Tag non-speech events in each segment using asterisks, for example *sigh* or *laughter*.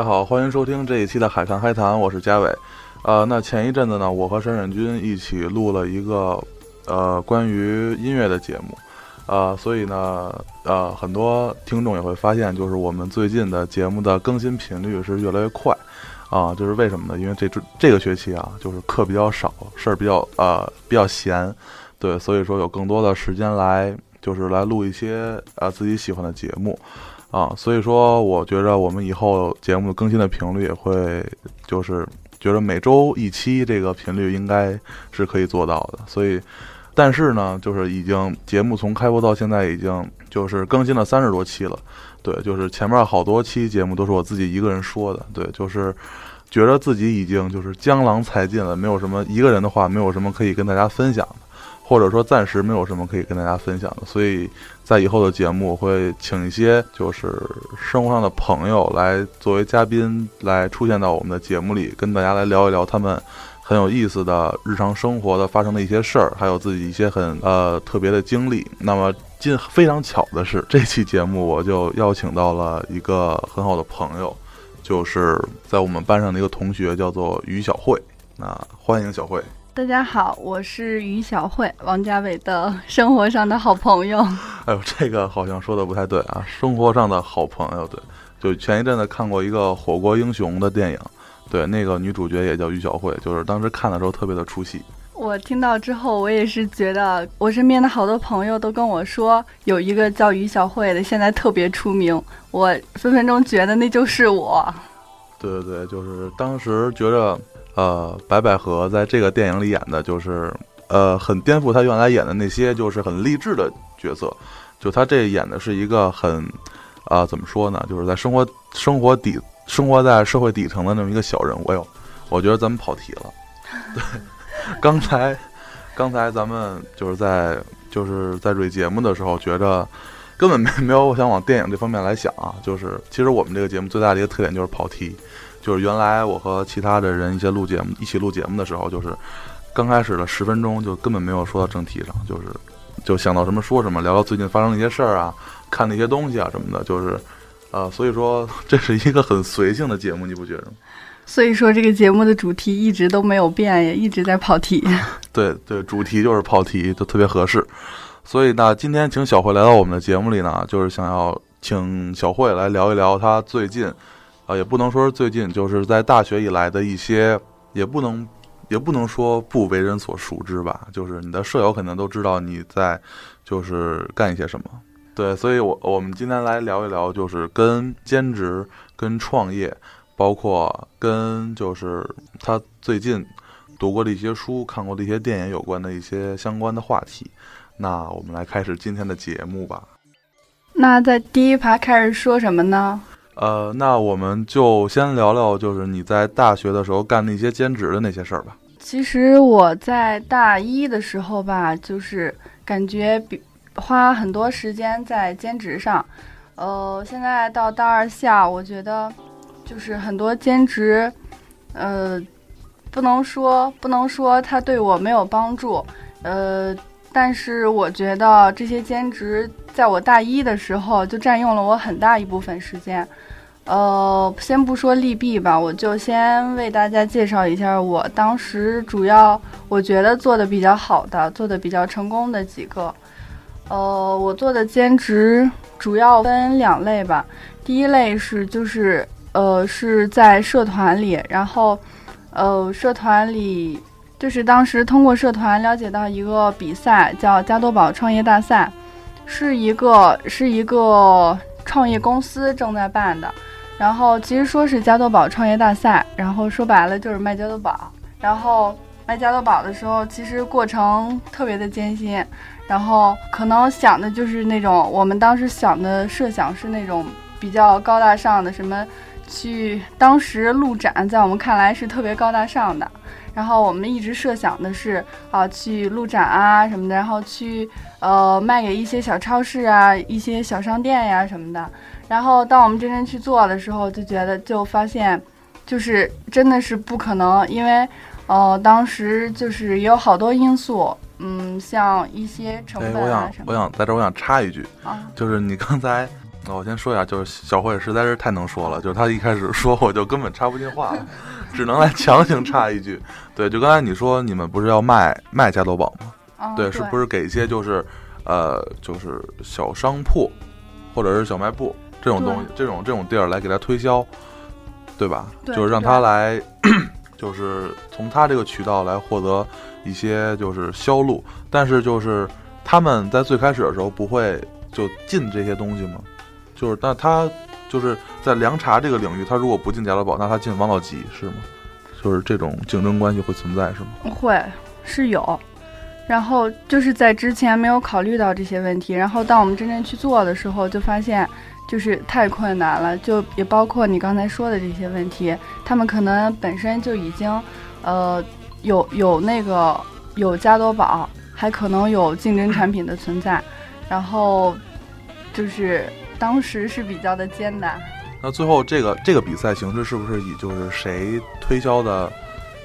大家好，欢迎收听这一期的海看海谈，我是嘉伟。呃，那前一阵子呢，我和沈沈军一起录了一个呃关于音乐的节目，呃，所以呢，呃，很多听众也会发现，就是我们最近的节目的更新频率是越来越快，啊，就是为什么呢？因为这这这个学期啊，就是课比较少，事儿比较呃比较闲，对，所以说有更多的时间来就是来录一些呃自己喜欢的节目。啊，所以说，我觉着我们以后节目更新的频率也会，就是觉得每周一期这个频率应该是可以做到的。所以，但是呢，就是已经节目从开播到现在已经就是更新了三十多期了。对，就是前面好多期节目都是我自己一个人说的。对，就是觉得自己已经就是江郎才尽了，没有什么一个人的话，没有什么可以跟大家分享的。或者说暂时没有什么可以跟大家分享的，所以在以后的节目我会请一些就是生活上的朋友来作为嘉宾来出现到我们的节目里，跟大家来聊一聊他们很有意思的日常生活的发生的一些事儿，还有自己一些很呃特别的经历。那么今非常巧的是，这期节目我就邀请到了一个很好的朋友，就是在我们班上的一个同学，叫做于小慧。那欢迎小慧。大家好，我是于小慧，王家伟的生活上的好朋友。*laughs* 哎呦，这个好像说的不太对啊！生活上的好朋友，对，就前一阵子看过一个《火锅英雄》的电影，对，那个女主角也叫于小慧，就是当时看的时候特别的出戏。我听到之后，我也是觉得，我身边的好多朋友都跟我说，有一个叫于小慧的，现在特别出名，我分分钟觉得那就是我。对对对，就是当时觉着。呃，白百合在这个电影里演的就是，呃，很颠覆他原来演的那些就是很励志的角色，就他这演的是一个很，啊，怎么说呢？就是在生活生活底生活在社会底层的那么一个小人物。哎呦，我觉得咱们跑题了。*laughs* 对，刚才刚才咱们就是在就是在蕊节目的时候，觉着根本没没有想往电影这方面来想啊。就是其实我们这个节目最大的一个特点就是跑题。就是原来我和其他的人一些录节目一起录节目的时候，就是刚开始的十分钟就根本没有说到正题上，就是就想到什么说什么，聊聊最近发生的一些事儿啊，看那些东西啊什么的，就是呃，所以说这是一个很随性的节目，你不觉得吗？所以说这个节目的主题一直都没有变，也一直在跑题。对对，主题就是跑题，就特别合适。所以呢，今天请小慧来到我们的节目里呢，就是想要请小慧来聊一聊她最近。啊，也不能说是最近，就是在大学以来的一些，也不能，也不能说不为人所熟知吧。就是你的舍友肯定都知道你在，就是干一些什么。对，所以我我们今天来聊一聊，就是跟兼职、跟创业，包括跟就是他最近读过的一些书、看过的一些电影有关的一些相关的话题。那我们来开始今天的节目吧。那在第一排开始说什么呢？呃，那我们就先聊聊，就是你在大学的时候干那些兼职的那些事儿吧。其实我在大一的时候吧，就是感觉比花很多时间在兼职上。呃，现在到大二下，我觉得就是很多兼职，呃，不能说不能说它对我没有帮助，呃，但是我觉得这些兼职在我大一的时候就占用了我很大一部分时间。呃，先不说利弊吧，我就先为大家介绍一下我当时主要我觉得做的比较好的、做的比较成功的几个。呃，我做的兼职主要分两类吧。第一类是就是呃是在社团里，然后呃社团里就是当时通过社团了解到一个比赛叫加多宝创业大赛，是一个是一个创业公司正在办的。然后其实说是加多宝创业大赛，然后说白了就是卖加多宝。然后卖加多宝的时候，其实过程特别的艰辛。然后可能想的就是那种我们当时想的设想是那种比较高大上的，什么去当时路展，在我们看来是特别高大上的。然后我们一直设想的是啊，去路展啊什么的，然后去呃卖给一些小超市啊、一些小商店呀什么的。然后，当我们真正去做的时候，就觉得就发现，就是真的是不可能，因为，呃，当时就是也有好多因素，嗯，像一些成本什么。我想，我想在这儿，我想插一句啊，就是你刚才我先说一下，就是小慧实在是太能说了，就是她一开始说我就根本插不进话了，*laughs* 只能来强行插一句。对，就刚才你说你们不是要卖卖加多宝吗？嗯，对，是不是给一些就是呃就是小商铺或者是小卖部这种东西，这种这种地儿来给他推销，对吧？对就是让他来，*coughs* 就是从他这个渠道来获得一些就是销路，但是就是他们在最开始的时候不会就进这些东西吗？就是那他就是在凉茶这个领域，他如果不进加多宝，那他进王老吉是吗？就是这种竞争关系会存在是吗？会是有，然后就是在之前没有考虑到这些问题，然后当我们真正去做的时候，就发现就是太困难了，就也包括你刚才说的这些问题，他们可能本身就已经呃有有那个有加多宝，还可能有竞争产品的存在，然后就是当时是比较的艰难。那最后这个这个比赛形式是不是以就是谁推销的，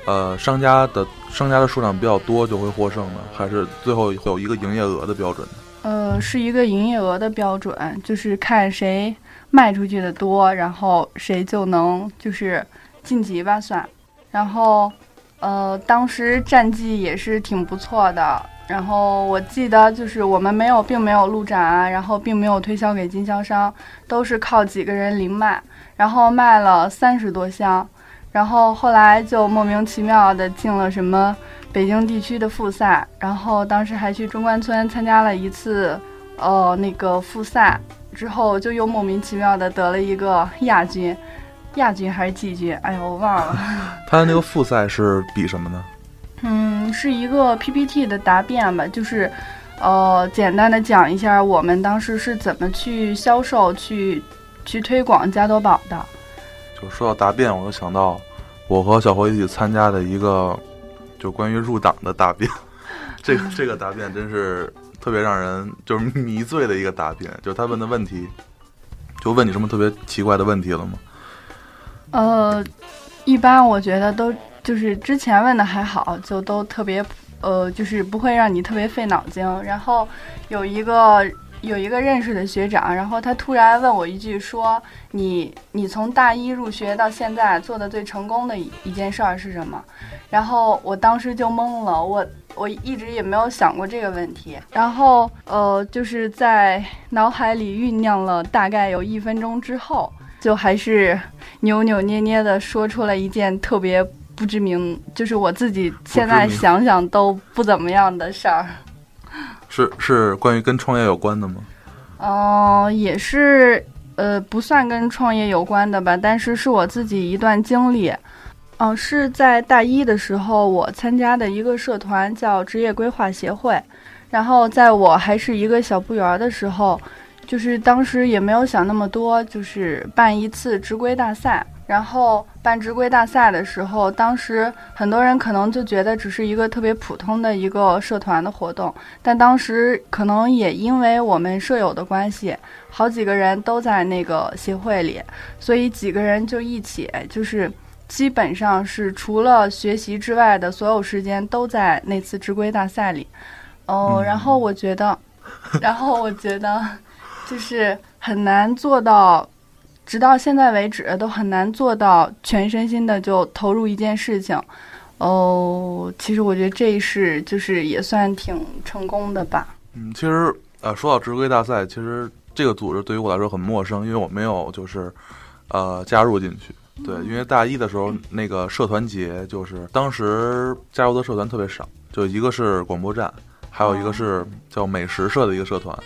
呃，商家的商家的数量比较多就会获胜呢？还是最后会有一个营业额的标准呢？呃，是一个营业额的标准，就是看谁卖出去的多，然后谁就能就是晋级吧算。然后，呃，当时战绩也是挺不错的。然后我记得就是我们没有，并没有路展啊，然后并没有推销给经销商，都是靠几个人零卖，然后卖了三十多箱。然后后来就莫名其妙的进了什么北京地区的复赛，然后当时还去中关村参加了一次，呃，那个复赛之后就又莫名其妙的得了一个亚军，亚军还是季军？哎呀，我忘了。他的那个复赛是比什么呢？嗯，是一个 PPT 的答辩吧，就是，呃，简单的讲一下我们当时是怎么去销售、去去推广加多宝的。就说到答辩，我就想到我和小辉一起参加的一个就关于入党的答辩，*laughs* 这个这个答辩真是特别让人就是迷醉的一个答辩。就是他问的问题，就问你什么特别奇怪的问题了吗？呃，一般我觉得都就是之前问的还好，就都特别呃，就是不会让你特别费脑筋。然后有一个有一个认识的学长，然后他突然问我一句说：“你你从大一入学到现在做的最成功的一一件事儿是什么？”然后我当时就懵了，我我一直也没有想过这个问题。然后呃，就是在脑海里酝酿了大概有一分钟之后，就还是扭扭捏捏的说出了一件特别不知名，就是我自己现在想想都不怎么样的事儿。是是关于跟创业有关的吗？哦、也是呃不算跟创业有关的吧，但是是我自己一段经历。嗯、是在大一的时候，我参加的一个社团叫职业规划协会，然后在我还是一个小部员的时候，就是当时也没有想那么多，就是办一次职规大赛。然后办职规大赛的时候，当时很多人可能就觉得只是一个特别普通的一个社团的活动，但当时可能也因为我们舍友的关系，好几个人都在那个协会里，所以几个人就一起，就是基本上是除了学习之外的所有时间都在那次职规大赛里。哦，嗯然后我觉得，然后我觉得就是很难做到。直到现在为止，都很难做到全身心的就投入一件事情。哦，其实我觉得这是就是也算挺成功的吧。嗯，其实呃，说到职规大赛，其实这个组织对于我来说很陌生，因为我没有就是呃加入进去。对，因为大一的时候那个社团节，就是当时加入的社团特别少，就一个是广播站，还有一个是叫美食社的一个社团。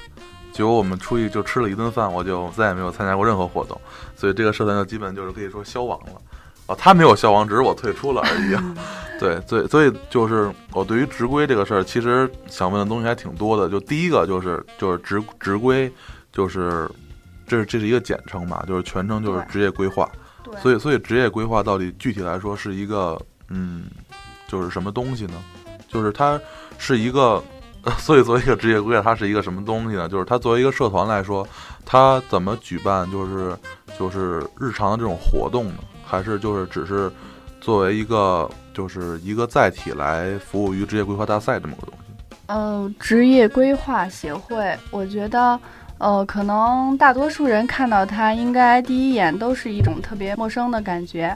结果我们出去就吃了一顿饭，我就再也没有参加过任何活动，所以这个社团就基本就是可以说消亡了。啊，他没有消亡，只是我退出了而已。*laughs* 对，所以所以就是我对于职规这个事儿，其实想问的东西还挺多的。就第一个就是就是职职规，就是这是这是一个简称嘛，就是全称就是职业规划。对所以所以职业规划到底具体来说是一个嗯，就是什么东西呢？就是它是一个。*laughs* 所以，作为一个职业规划，它是一个什么东西呢？就是它作为一个社团来说，它怎么举办，就是就是日常的这种活动呢？还是就是只是作为一个就是一个载体来服务于职业规划大赛这么个东西？呃，职业规划协会，我觉得，呃，可能大多数人看到它，应该第一眼都是一种特别陌生的感觉，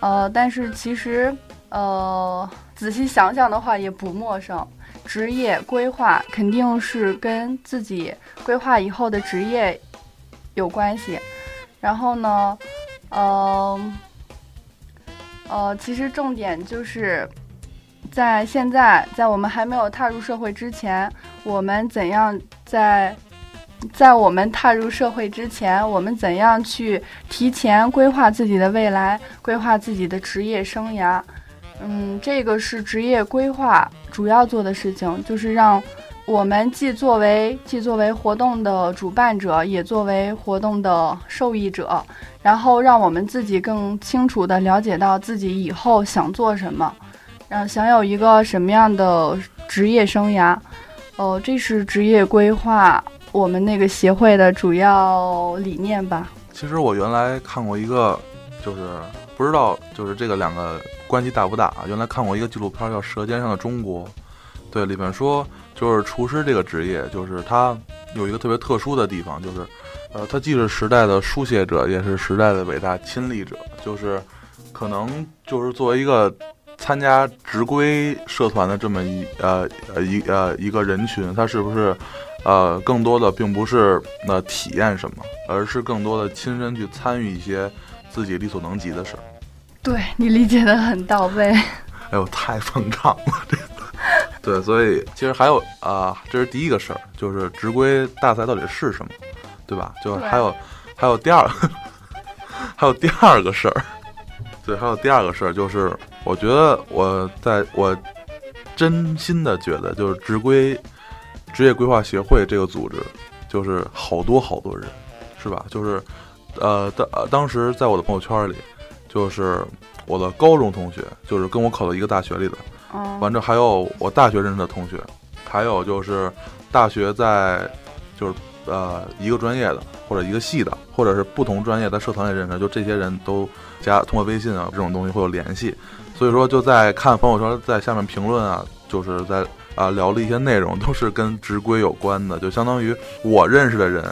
呃，但是其实，呃，仔细想想的话，也不陌生。职业规划肯定是跟自己规划以后的职业有关系。然后呢，呃，呃，其实重点就是在现在，在我们还没有踏入社会之前，我们怎样在。在我们踏入社会之前，我们怎样去提前规划自己的未来，规划自己的职业生涯？嗯，这个是职业规划主要做的事情，就是让我们既作为既作为活动的主办者，也作为活动的受益者，然后让我们自己更清楚地了解到自己以后想做什么，让想有一个什么样的职业生涯。哦，这是职业规划。我们那个协会的主要理念吧。其实我原来看过一个，就是不知道就是这个两个关系大不大啊？原来看过一个纪录片叫《舌尖上的中国》，对，里面说就是厨师这个职业，就是他有一个特别特殊的地方，就是呃，他既是时代的书写者，也是时代的伟大亲历者。就是可能就是作为一个参加职规社团的这么一呃呃一呃一个人群，他是不是？呃，更多的并不是那体验什么，而是更多的亲身去参与一些自己力所能及的事儿。对你理解的很到位。*laughs* 哎呦，太膨胀了这个。对，所以其实还有啊，这是第一个事儿，就是职规大赛到底是什么，对吧？就还有还有第二，*laughs* 还有第二个事儿。对，还有第二个事儿，就是我觉得我在我真心的觉得，就是职规。职业规划协会这个组织，就是好多好多人，是吧？就是，呃，当当时在我的朋友圈里，就是我的高中同学，就是跟我考到一个大学里的，完这还有我大学认识的同学，还有就是大学在，就是呃一个专业的或者一个系的，或者是不同专业在社团里认识，就这些人都加通过微信啊这种东西会有联系，所以说就在看朋友圈，在下面评论啊，就是在。啊，聊了一些内容都是跟职规有关的，就相当于我认识的人，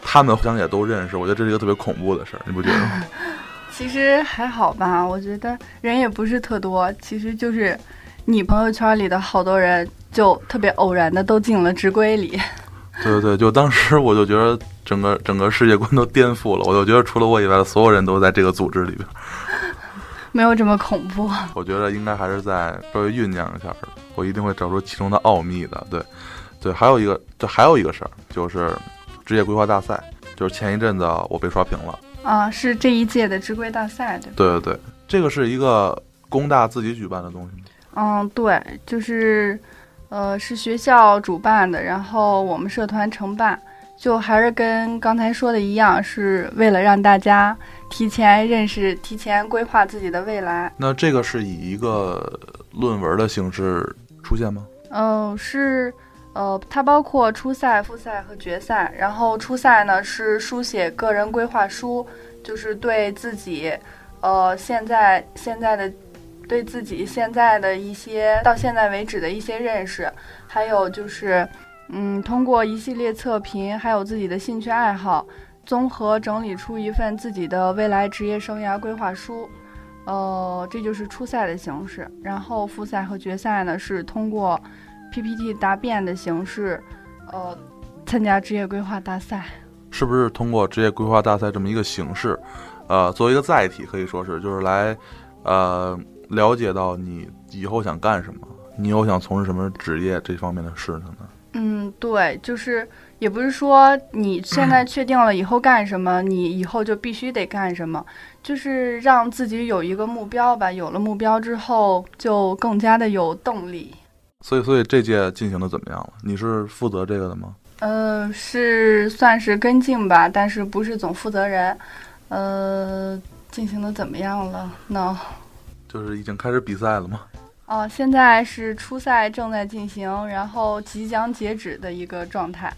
他们互相也都认识。我觉得这是一个特别恐怖的事儿，你不觉得吗？*laughs* 其实还好吧，我觉得人也不是特多。其实就是你朋友圈里的好多人，就特别偶然的都进了直规里。对 *laughs* 对对，就当时我就觉得整个整个世界观都颠覆了，我就觉得除了我以外的所有人都在这个组织里边。没有这么恐怖。我觉得应该还是在稍微酝酿一下。我一定会找出其中的奥秘的，对，对，还有一个，就还有一个事儿，就是职业规划大赛，就是前一阵子我被刷屏了啊，是这一届的职规大赛，对对对对，这个是一个工大自己举办的东西吗？嗯，对，就是，呃，是学校主办的，然后我们社团承办，就还是跟刚才说的一样，是为了让大家提前认识、提前规划自己的未来。那这个是以一个论文的形式。出现吗？嗯，是，呃，它包括初赛、复赛和决赛。然后初赛呢是书写个人规划书，就是对自己，呃，现在现在的，对自己现在的一些到现在为止的一些认识，还有就是，嗯，通过一系列测评，还有自己的兴趣爱好，综合整理出一份自己的未来职业生涯规划书。呃，这就是初赛的形式，然后复赛和决赛呢是通过 PPT 答辩的形式，呃，参加职业规划大赛。是不是通过职业规划大赛这么一个形式，呃，作为一个载体，可以说是就是来，呃，了解到你以后想干什么，你又想从事什么职业这方面的事情呢？嗯，对，就是也不是说你现在确定了以后干什么，你以后就必须得干什么。就是让自己有一个目标吧，有了目标之后就更加的有动力。所以，所以这届进行的怎么样了？你是负责这个的吗？呃，是算是跟进吧，但是不是总负责人。呃，进行的怎么样了？那就是已经开始比赛了吗？哦，现在是初赛正在进行，然后即将截止的一个状态。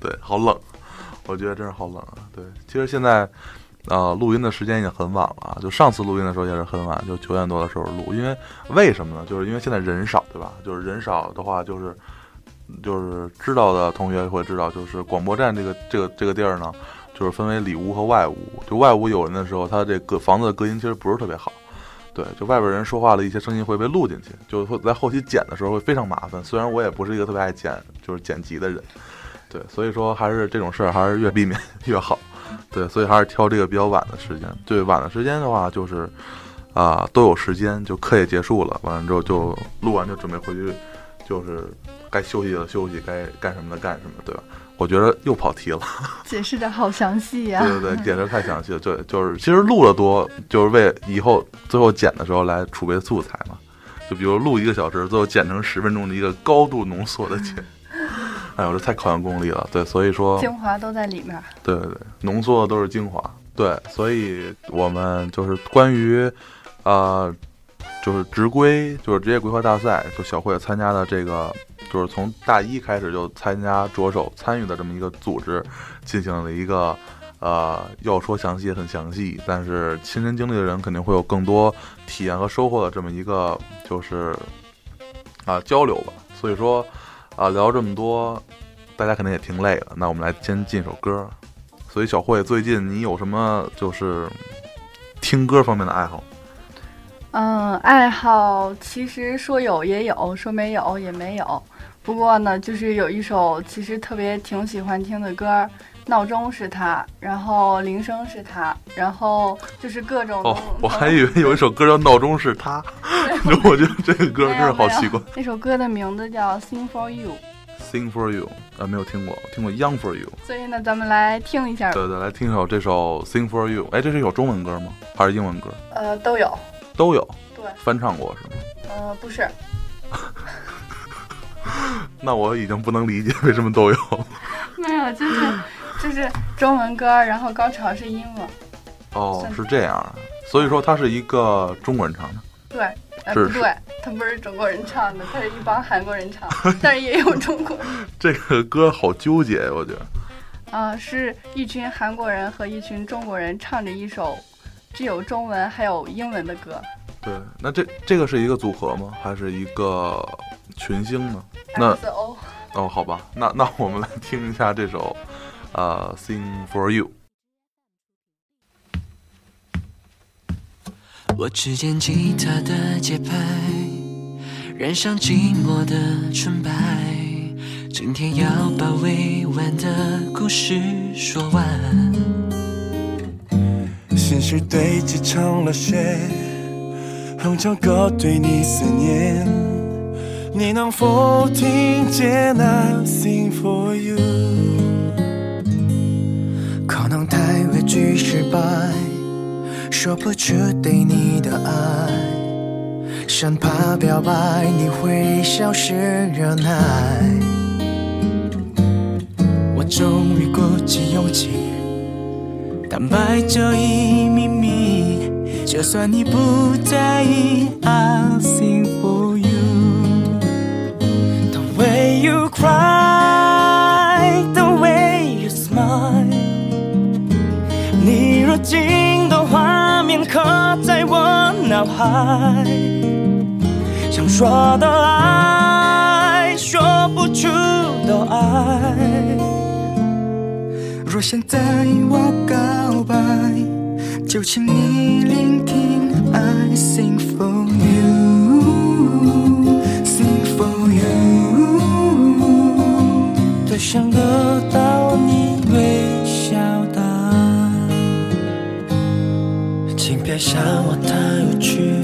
对，好冷，我觉得真是好冷啊。对，其实现在。呃，录音的时间已经很晚了，就上次录音的时候也是很晚，就九点多的时候录。因为为什么呢？就是因为现在人少，对吧？就是人少的话，就是就是知道的同学会知道，就是广播站这个这个这个地儿呢，就是分为里屋和外屋。就外屋有人的时候，它这个房子的隔音其实不是特别好。对，就外边人说话的一些声音会被录进去，就会在后期剪的时候会非常麻烦。虽然我也不是一个特别爱剪，就是剪辑的人，对，所以说还是这种事儿还是越避免越好。对，所以还是挑这个比较晚的时间。对，晚的时间的话，就是啊都有时间，就课也结束了，完了之后就录完就准备回去，就是该休息的休息，该干什么的干什么，对吧？我觉得又跑题了，*laughs* 解释的好详细呀！对对对，解释太详细了。对，就是其实录的多，就是为以后最后剪的时候来储备素材嘛。就比如录一个小时，最后剪成十分钟的一个高度浓缩的剪。哎呦，这太考验功力了。对，所以说精华都在里面。对对对，浓缩的都是精华。对，所以我们就是关于，呃，就是职规，就是职业规划大赛，就小慧参加的这个。就是从大一开始就参加着手参与的这么一个组织，进行了一个，呃，要说详细也很详细，但是亲身经历的人肯定会有更多体验和收获的这么一个就是啊交流吧。所以说啊聊这么多，大家肯定也挺累了。那我们来先进首歌。所以小慧最近你有什么就是听歌方面的爱好？嗯，爱好其实说有也有，说没有也没有。不过呢，就是有一首其实特别挺喜欢听的歌，闹钟是他，然后铃声是他，然后就是各种。哦，我还以为有一首歌叫闹钟是他，*laughs* 我觉得这个歌真是好奇怪。那首歌的名字叫《Sing for You》。Sing for You，啊，没有听过，听过《Young for You》。所以呢，咱们来听一下。对对，来听一首这首《Sing for You》。哎，这是一首中文歌吗？还是英文歌？呃，都有。都有。对。翻唱过是吗？呃，不是。*laughs* 那我已经不能理解为什么都有。*laughs* 没有，就是就是中文歌，然后高潮是英文。哦，是这样，所以说它是一个中国人唱的。对，不对，它不是中国人唱的，它是一帮韩国人唱，*laughs* 但是也有中国人。这个歌好纠结，我觉得。啊，是一群韩国人和一群中国人唱着一首既有中文还有英文的歌。对，那这这个是一个组合吗？还是一个？群星呢？那哦，好吧，那那我们来听一下这首，呃，《Sing for You》。我只见吉他的节拍，染上寂寞的纯白。今天要把未完的故事说完。心事堆积成了雪，哼着歌对你思念。你能否听见？I sing for you。可能太畏惧失败，说不出对你的爱，生怕表白你会消失热爱。我终于鼓起勇气，坦白这一秘密，就算你不在意，I'll sing for you the way。you cry, 你如镜的画面刻在我脑海，想说的爱，说不出的爱。若现在我告白，就请你聆听，I sing for you，sing for you。多想得到你别想我太无趣。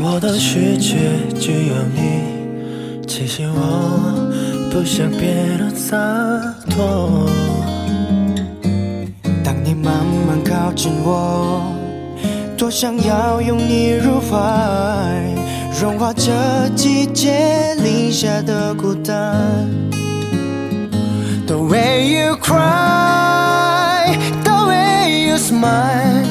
我的世界只有你，其实我不想变得洒脱。当你慢慢靠近我，多想要拥你入怀，融化这季节零下的孤单。The way you cry, the way you smile，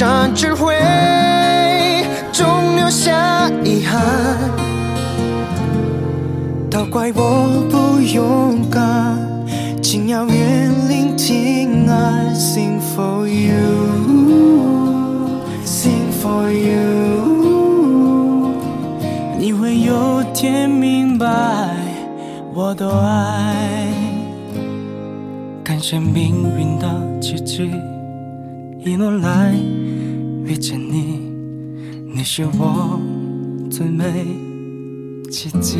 上智慧，总留下遗憾。都怪我不勇敢，请要远聆听。I sing for you, sing for you。你会有天明白我的爱。感谢命运的奇迹，一路来。遇见你，你是我最美奇迹。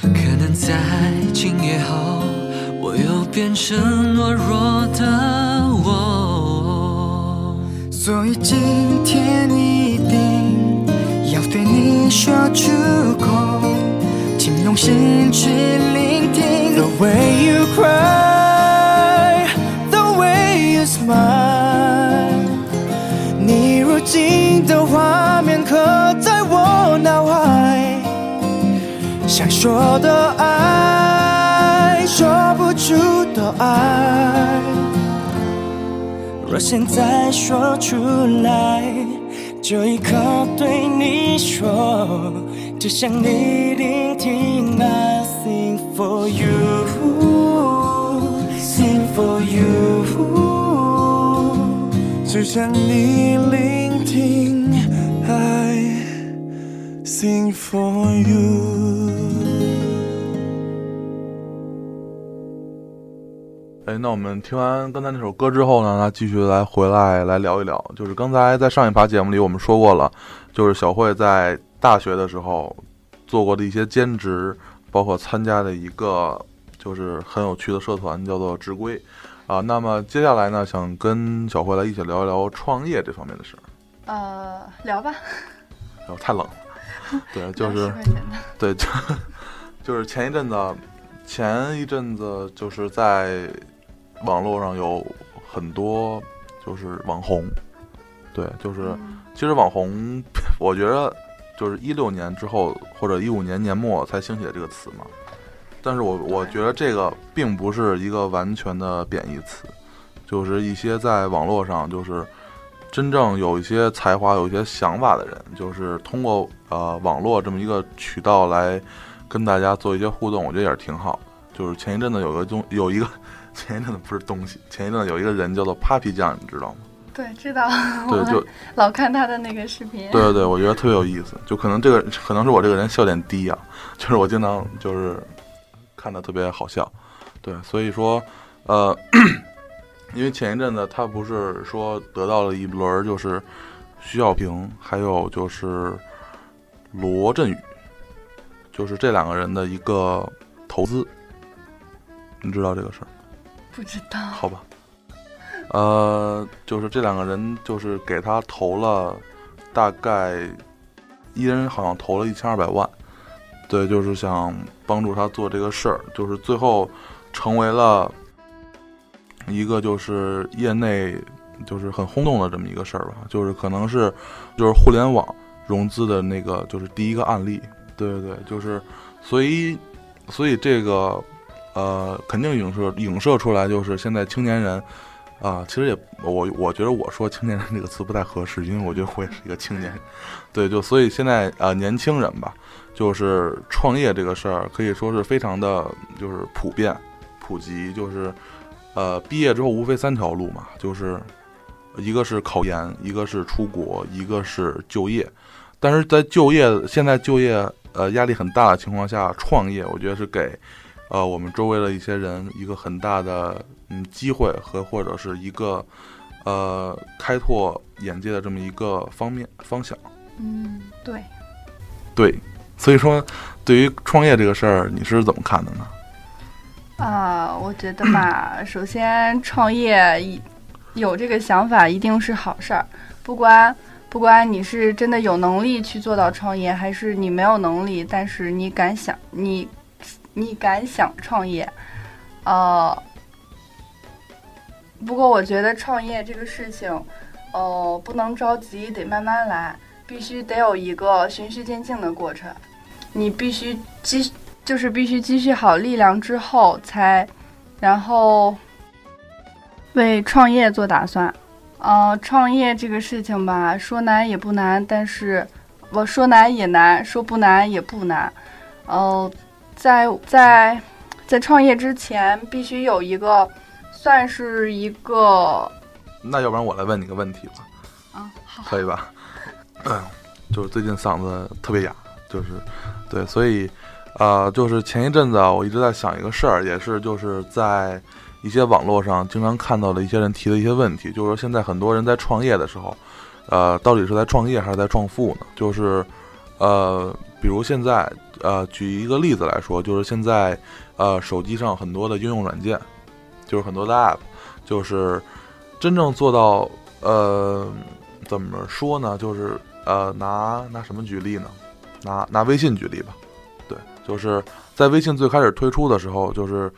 可能在今夜后，我又变成懦弱的我。所以今天一定要对你说出口，请用心去聆听。The way you cry, 想说的爱，说不出的爱。若现在说出来，这一刻对你说，只想你聆听。I sing for you, sing for you。只想你聆听 sing for you。哎，那我们听完刚才那首歌之后呢，那继续来回来来聊一聊，就是刚才在上一趴节目里我们说过了，就是小慧在大学的时候做过的一些兼职，包括参加的一个就是很有趣的社团，叫做直规啊。那么接下来呢，想跟小慧来一起聊一聊创业这方面的事儿。呃，聊吧。哦，太冷了。*laughs* 对，就是10块钱的。*laughs* 对，就就是前一阵子，前一阵子就是在网络上有很多就是网红，对，就是嗯。其实网红，我觉得就是一六年之后或者一五年年末才兴起的这个词嘛，但是我我觉得这个并不是一个完全的贬义词，就是一些在网络上就是真正有一些才华、有一些想法的人，就是通过呃网络这么一个渠道来跟大家做一些互动，我觉得也是挺好的。就是前一阵子有个东 *laughs* 有一个前一阵子不是东西，前一阵子有一个人叫做 Papi 酱，你知道吗？对，知道。对，我就老看他的那个视频。对对对，我觉得特别有意思。就可能这个可能是我这个人笑点低啊，*laughs* 就是我经常就是看的特别好笑。对，所以说呃，因为前一阵子他不是说得到了一轮就是徐小平，还有就是罗振宇，就是这两个人的一个投资，你知道这个事儿？不知道。好吧，呃，就是这两个人就是给他投了大概一人好像投了一千二百万，对，就是想帮助他做这个事儿，就是最后成为了一个就是业内就是很轰动的这么一个事儿吧，就是可能是就是互联网融资的那个就是第一个案例，对对对，就是所以所以这个呃肯定影射影射出来就是现在青年人。啊，其实也我我觉得我说青年人这个词不太合适，因为我觉得我也是一个青年，对，就所以现在呃年轻人吧，就是创业这个事儿可以说是非常的就是普遍普及，就是呃毕业之后无非三条路嘛，就是一个是考研，一个是出国，一个是就业，但是在就业现在就业呃压力很大的情况下，创业我觉得是给呃我们周围的一些人一个很大的嗯机会和或者是一个呃开拓眼界的这么一个方面方向。嗯，对。对，所以说对于创业这个事儿，你是怎么看的呢？啊，我觉得吧，首先创业有这个想法一定是好事儿，不管不管你是真的有能力去做到创业，还是你没有能力，但是你敢想你你敢想创业，呃，不过我觉得创业这个事情，呃，不能着急，得慢慢来，必须得有一个循序渐进的过程，你必须积。就是必须积蓄好力量之后才，然后为创业做打算。呃，创业这个事情吧，说难也不难，但是我说难也难，说不难也不难。呃，在在在创业之前，必须有一个算是一个那要不然我来问你个问题吧，啊，好，可以吧？嗯，*coughs* 就是最近嗓子特别哑，就是对，所以啊，就是前一阵子啊，我一直在想一个事儿，也是就是在一些网络上经常看到的一些人提的一些问题，就是说现在很多人在创业的时候，呃，到底是在创业还是在创富呢？就是呃，比如现在呃，举一个例子来说，就是现在呃，手机上很多的应用软件，就是很多的 App，就是真正做到呃，怎么说呢？就是呃，拿拿什么举例呢？拿拿微信举例吧，就是在微信最开始推出的时候，就是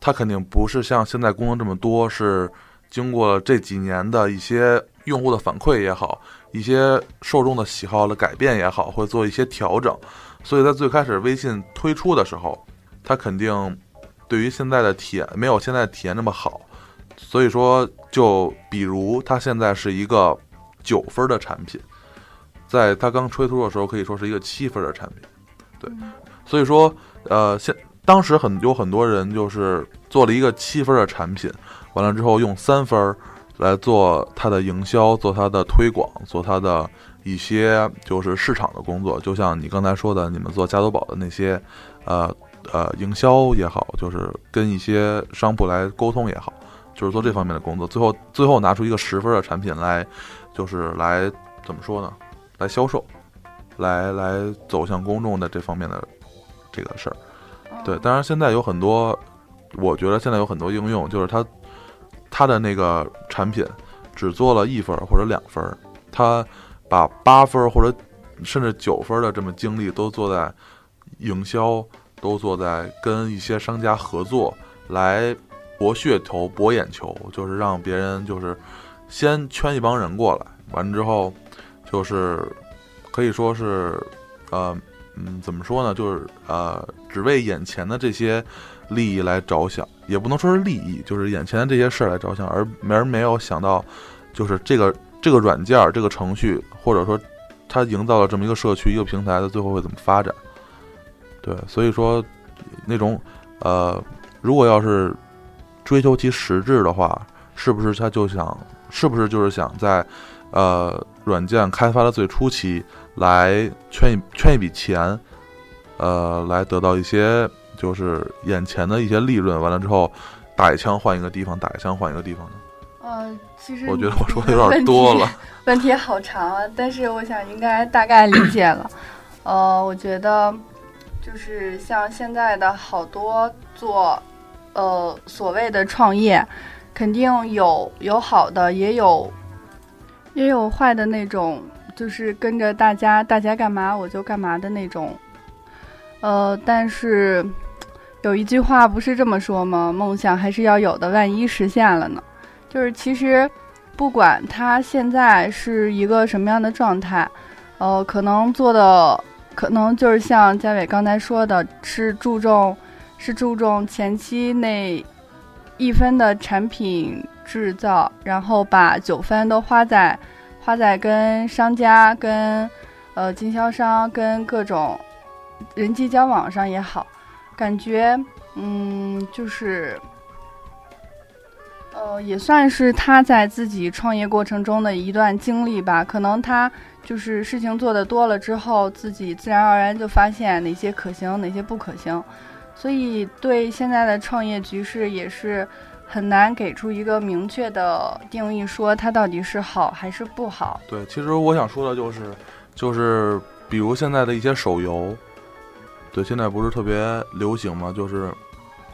它肯定不是像现在功能这么多，是经过这几年的一些用户的反馈也好，一些受众的喜好的改变也好，会做一些调整。所以在最开始微信推出的时候，它肯定对于现在的体验没有现在体验那么好。所以说，就比如它现在是一个九分的产品。在它刚推出的时候，可以说是一个七分的产品，对，所以说，呃，现当时很有很多人就是做了一个七分的产品，完了之后用三分来做它的营销，做它的推广，做它的一些就是市场的工作，就像你刚才说的，你们做加多宝的那些，呃呃，营销也好，就是跟一些商铺来沟通也好，就是做这方面的工作，最后最后拿出一个十分的产品来，就是来怎么说呢？来销售，来来走向公众的这方面的这个事儿，对。当然，现在有很多，我觉得现在有很多应用，就是它它的那个产品只做了一分或者两分，它把八分或者甚至九分的这么精力都做在营销，都做在跟一些商家合作来博噱头、博眼球，就是让别人就是先圈一帮人过来，完之后。就是可以说是，呃，嗯，怎么说呢？就是呃，只为眼前的这些利益来着想，也不能说是利益，就是眼前的这些事儿来着想，而而没有想到，就是这个这个软件、这个程序，或者说它营造了这么一个社区、一个平台，它最后会怎么发展？对，所以说那种呃，如果要是追求其实质的话，是不是他就想，是不是就是想在？呃，软件开发的最初期，来圈一圈一笔钱，呃，来得到一些就是眼前的一些利润。完了之后，打一枪换一个地方，打一枪换一个地方呢？呃，其实我觉得我说的有点多了，*laughs* 问题好长啊。但是我想应该大概理解了。呃，我觉得就是像现在的好多做呃所谓的创业，肯定有有好的，也有。也有坏的那种，就是跟着大家，大家干嘛我就干嘛的那种。呃，但是有一句话不是这么说吗？梦想还是要有的，万一实现了呢？就是其实不管他现在是一个什么样的状态，呃，可能做的可能就是像嘉伟刚才说的，是注重是注重前期那一分的产品。制造，然后把九分都花在花在跟商家、跟呃经销商、跟各种人际交往上也好，感觉嗯，就是呃，也算是他在自己创业过程中的一段经历吧。可能他就是事情做的多了之后，自己自然而然就发现哪些可行，哪些不可行，所以对现在的创业局势也是。很难给出一个明确的定义，说它到底是好还是不好。对，其实我想说的就是，就是比如现在的一些手游，对，现在不是特别流行吗？就是，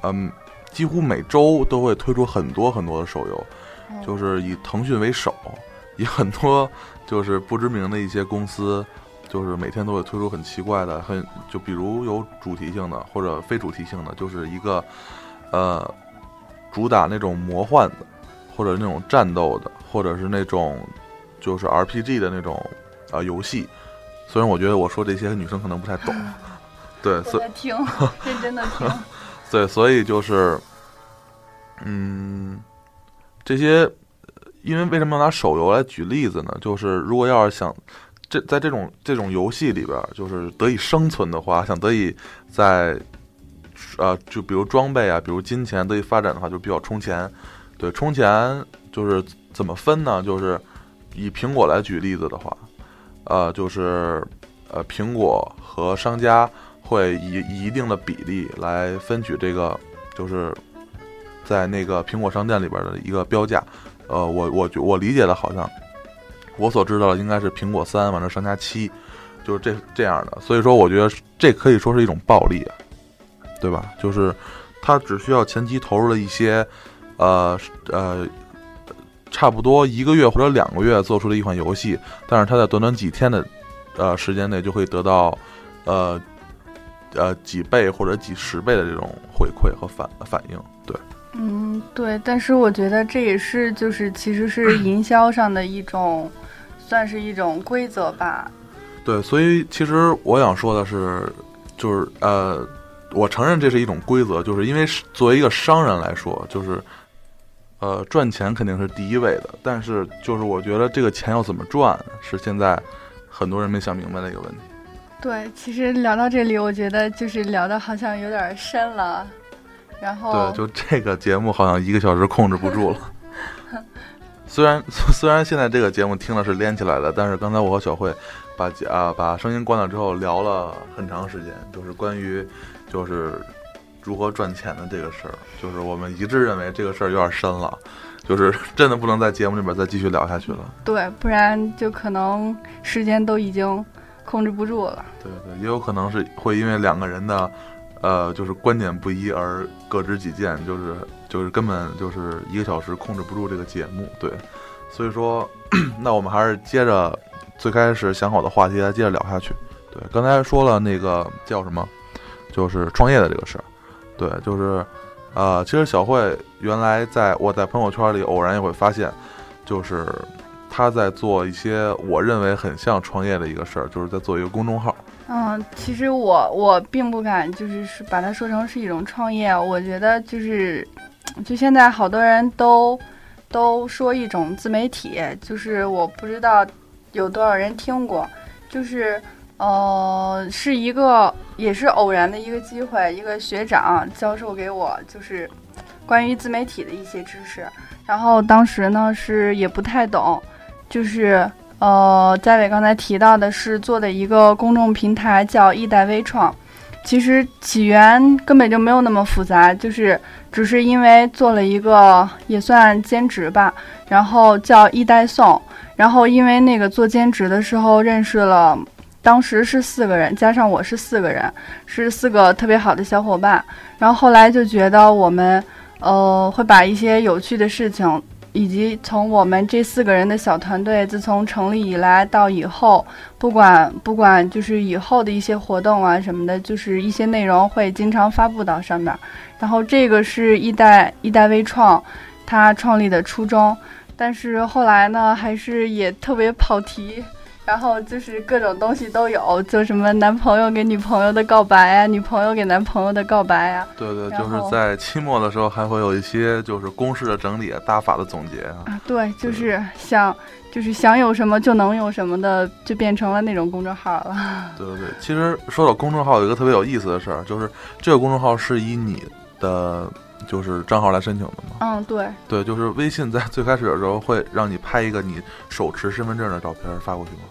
嗯，几乎每周都会推出很多很多的手游，就是以腾讯为首，以很多就是不知名的一些公司，就是每天都会推出很奇怪的，很就比如有主题性的或者非主题性的，就是一个，呃。主打那种魔幻的，或者那种战斗的，或者是那种就是 RPG 的那种啊游戏。虽然我觉得我说这些女生可能不太懂，*laughs* 对，所以听认真的听。*laughs* 对，所以就是，嗯，这些，因为为什么要拿手游来举例子呢？就是如果要是想这在这种这种游戏里边，就是得以生存的话，想得以在。呃，就比如装备啊，比如金钱得以发展的话，就比较充钱。对，充钱就是怎么分呢？就是以苹果来举例子的话，呃，就是呃苹果和商家会以以一定的比例来分取这个，就是在那个苹果商店里边的一个标价。呃，我我觉我理解的好像，我所知道的应该是苹果三完了商家七，就是这这样的。所以说，我觉得这可以说是一种暴利，对吧？就是他只需要前期投入了一些，呃呃，差不多一个月或者两个月做出的一款游戏，但是他在短短几天的呃时间内就会得到呃呃几倍或者几十倍的这种回馈和反反应，对。嗯，对，但是我觉得这也是就是其实是 *clears throat* 营销上的一种，算是一种规则吧。对，所以其实我想说的是，就是呃，我承认这是一种规则，就是因为作为一个商人来说，就是呃赚钱肯定是第一位的，但是就是我觉得这个钱要怎么赚，是现在很多人没想明白的一个问题。对，其实聊到这里，我觉得就是聊的好像有点深了。然后对，就这个节目好像一个小时控制不住了。*laughs* 虽然 *laughs* 虽然现在这个节目听了是连起来的，但是刚才我和小慧把啊把声音关了之后聊了很长时间，就是关于就是如何赚钱的这个事儿。就是我们一致认为这个事儿有点深了，就是 *laughs* 真的不能在节目里边再继续聊下去了。对，不然就可能时间都已经控制不住了。对对，也有可能是会因为两个人的。呃，就是观点不一而各执己见，就是就是根本就是一个小时控制不住这个节目，对，所以说，*clears throat* 那我们还是接着最开始想好的话题来接着聊下去。对，刚才说了那个叫什么，就是创业的这个事儿，对，就是呃，其实小慧原来在我在朋友圈里偶然也会发现，就是她在做一些我认为很像创业的一个事儿，就是在做一个公众号。嗯，其实我我并不敢，就是是把它说成是一种创业。我觉得就是，就现在好多人都都说一种自媒体，就是我不知道有多少人听过，就是呃，是一个也是偶然的一个机会，一个学长教授给我就是关于自媒体的一些知识，然后当时呢是也不太懂，就是。呃，在伟刚才提到的是做的一个公众平台叫一代微创，其实起源根本就没有那么复杂，就是只是因为做了一个也算兼职吧，然后叫一代送，然后因为那个做兼职的时候认识了，当时是四个人，加上我是四个人，是四个特别好的小伙伴，然后后来就觉得我们，呃，会把一些有趣的事情。以及从我们这四个人的小团队自从成立以来到以后，不管不管就是以后的一些活动啊什么的，就是一些内容会经常发布到上面。然后这个是一代一代微创，他创立的初衷，但是后来呢，还是也特别跑题。然后就是各种东西都有，就什么男朋友给女朋友的告白啊，女朋友给男朋友的告白啊。对对，就是在期末的时候还会有一些就是公式的整理、大法的总结啊。啊，对，就是想就是想有什么就能有什么的，就变成了那种公众号了。对 *laughs* 对对，其实说到公众号，有一个特别有意思的事儿，就是这个公众号是以你的就是账号来申请的吗？嗯，对。对，就是微信在最开始的时候会让你拍一个你手持身份证的照片发过去吗？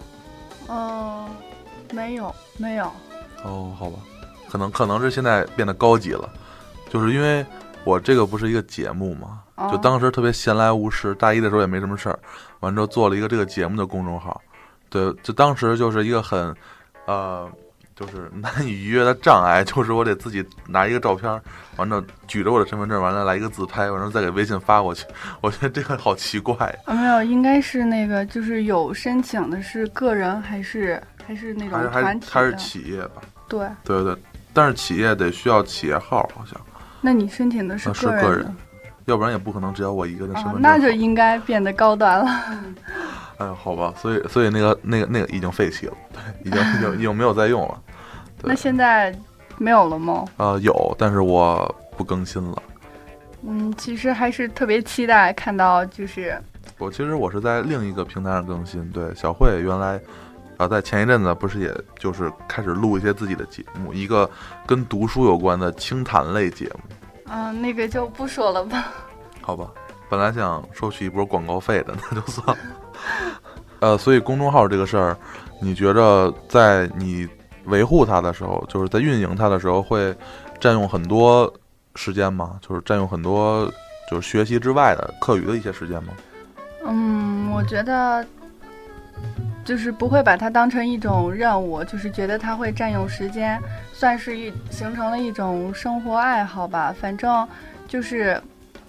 哦，没有没有。哦，好吧，可能可能是现在变得高级了，就是因为我这个不是一个节目嘛，就当时特别闲来无事，大一的时候也没什么事儿，完之后做了一个这个节目的公众号，对，就当时就是一个很，呃。就是难以逾越的障碍，就是我得自己拿一个照片，完了举着我的身份证，完了来一个自拍，完了再给微信发过去。*laughs* 我觉得这个好奇怪啊！没有，应该是那个，就是有申请的是个人还是还是那种团体？还是企业吧？对对对，但是企业得需要企业号，好像。那你申请的是个人，要不然也不可能只有我一个人身份证。那就应该变得高端了。*laughs* 哎，好吧，所以所以那个那个那个已经废弃了，对，已经已经已经没有再用了。那现在没有了吗？呃，有，但是我不更新了。嗯，其实还是特别期待看到，就是我其实我是在另一个平台上更新。对，小慧原来啊，在前一阵子不是也就是开始录一些自己的节目，一个跟读书有关的清谈类节目。嗯，那个就不说了吧。好吧，本来想收取一波广告费的，那就算了。呃，所以公众号这个事儿，你觉着在你维护它的时候，就是在运营它的时候，会占用很多时间吗？就是占用很多就是学习之外的课余的一些时间吗？嗯，我觉得就是不会把它当成一种任务，就是觉得它会占用时间，算是一形成了一种生活爱好吧。反正就是，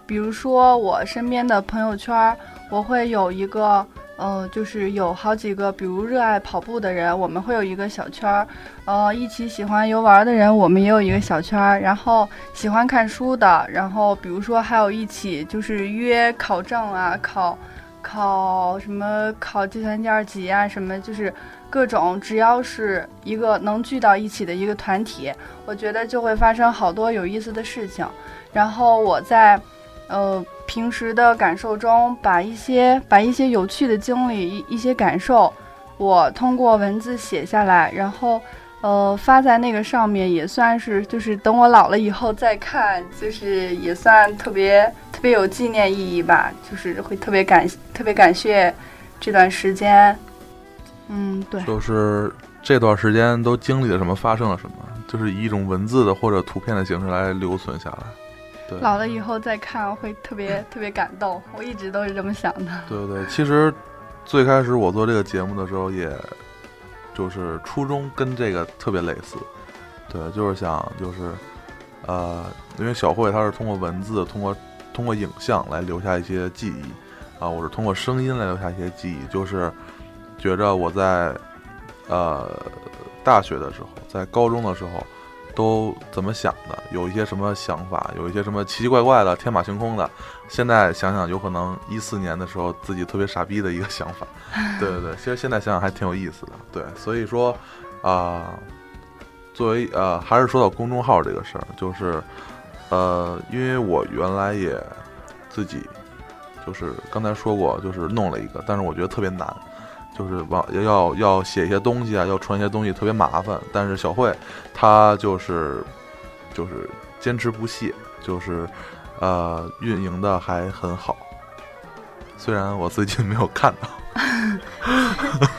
比如说我身边的朋友圈，我会有一个。呃，就是有好几个，比如热爱跑步的人，我们会有一个小圈儿；呃，一起喜欢游玩的人，我们也有一个小圈儿。然后喜欢看书的，然后比如说还有一起就是约考证啊，考考什么考计算机二级啊，什么就是各种，只要是一个能聚到一起的一个团体，我觉得就会发生好多有意思的事情。然后我在呃。平时的感受中，把一些把一些有趣的经历、一一些感受，我通过文字写下来，然后，呃，发在那个上面，也算是就是等我老了以后再看，就是也算特别特别有纪念意义吧，就是会特别感特别感谢这段时间。嗯，对，就是这段时间都经历了什么，发生了什么，就是以一种文字的或者图片的形式来留存下来。对，老了以后再看会特别 *laughs* 特别感动，我一直都是这么想的。对对，其实最开始我做这个节目的时候，也就是初衷跟这个特别类似。对，就是想就是呃，因为小慧她是通过文字、通过通过影像来留下一些记忆啊，我是通过声音来留下一些记忆，就是觉着我在呃大学的时候，在高中的时候。都怎么想的？有一些什么想法？有一些什么奇奇怪怪的、天马行空的？现在想想，有可能一四年的时候自己特别傻逼的一个想法。对 *laughs* 对对，其实现在想想还挺有意思的。对，所以说，啊，作为呃，还是说到公众号这个事儿，就是呃，因为我原来也自己就是刚才说过，就是弄了一个，但是我觉得特别难。就是往要要写一些东西啊，要传一些东西特别麻烦。但是小慧，她就是就是坚持不懈，就是呃运营的还很好。虽然我最近没有看到。*laughs*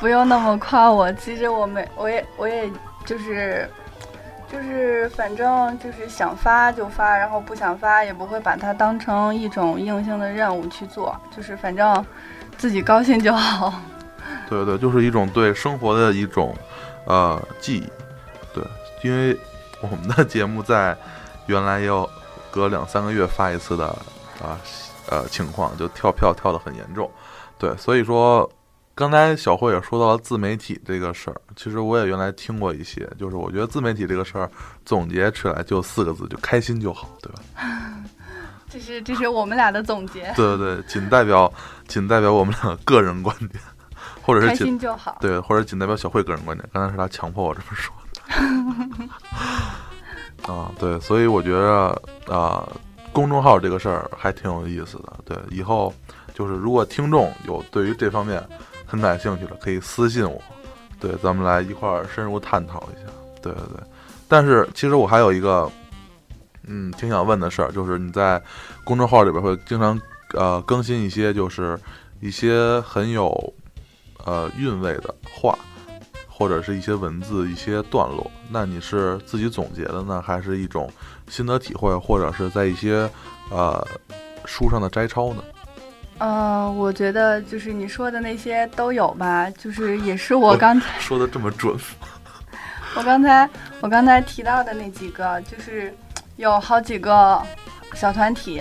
不用那么夸我，其实我没，我也我也就是就是反正就是想发就发，然后不想发也不会把它当成一种硬性的任务去做，就是反正。自己高兴就好，*laughs* 对对，就是一种对生活的一种呃记忆，对，因为我们的节目在原来要隔两三个月发一次的啊呃情况，就跳票跳的很严重，对，所以说刚才小慧也说到了自媒体这个事儿，其实我也原来听过一些，就是我觉得自媒体这个事儿总结起来就四个字，就开心就好，对吧？*laughs* 这是这是我们俩的总结。对对对，仅代表仅代表我们俩个人观点，或者是开心就好。对，或者仅代表小慧个人观点。刚才是他强迫我这么说的。*laughs* 啊，对，所以我觉得啊，公众号这个事儿还挺有意思的。对，以后就是如果听众有对于这方面很感兴趣的，可以私信我。对，咱们来一块儿深入探讨一下。对对对。但是其实我还有一个。嗯，挺想问的事儿，就是你在公众号里边会经常呃更新一些，就是一些很有呃韵味的话，或者是一些文字、一些段落。那你是自己总结的呢，还是一种心得体会，或者是在一些呃书上的摘抄呢？呃，我觉得就是你说的那些都有吧，就是也是我刚才 *laughs* 说的这么准。我刚才我刚才提到的那几个，就是。有好几个小团体，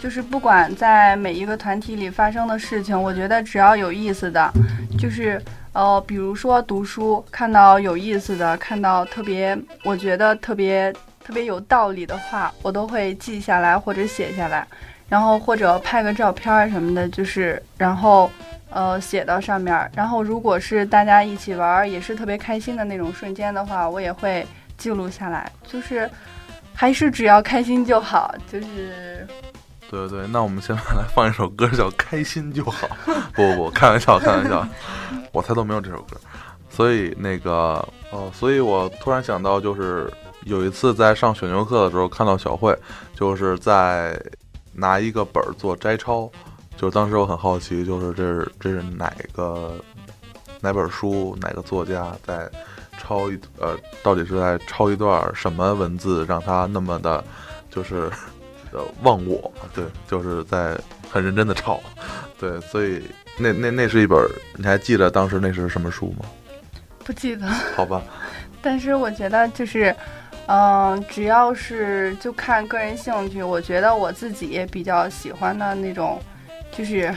就是不管在每一个团体里发生的事情，我觉得只要有意思的，就是呃，比如说读书，看到有意思的，看到特别我觉得特别特别有道理的话，我都会记下来或者写下来，然后或者拍个照片什么的，就是然后呃写到上面。然后如果是大家一起玩，也是特别开心的那种瞬间的话，我也会记录下来，就是。还是只要开心就好，就是。对对对，那我们现在来放一首歌，叫《开心就好》。*laughs* 不不不，开玩笑，开玩笑，*laughs* 我猜都没有这首歌。所以那个哦，所以我突然想到，就是有一次在上选修课的时候，看到小慧就是在拿一个本儿做摘抄，就是当时我很好奇，就是这是这是哪个哪本书哪个作家在抄一呃，到底是在抄一段什么文字，让他那么的，就是呃忘我，对，就是在很认真的抄，对，所以那那那是一本，你还记得当时那是什么书吗？不记得，*laughs* 好吧，但是我觉得就是，嗯、只要是就看个人兴趣，我觉得我自己也比较喜欢的那种，就是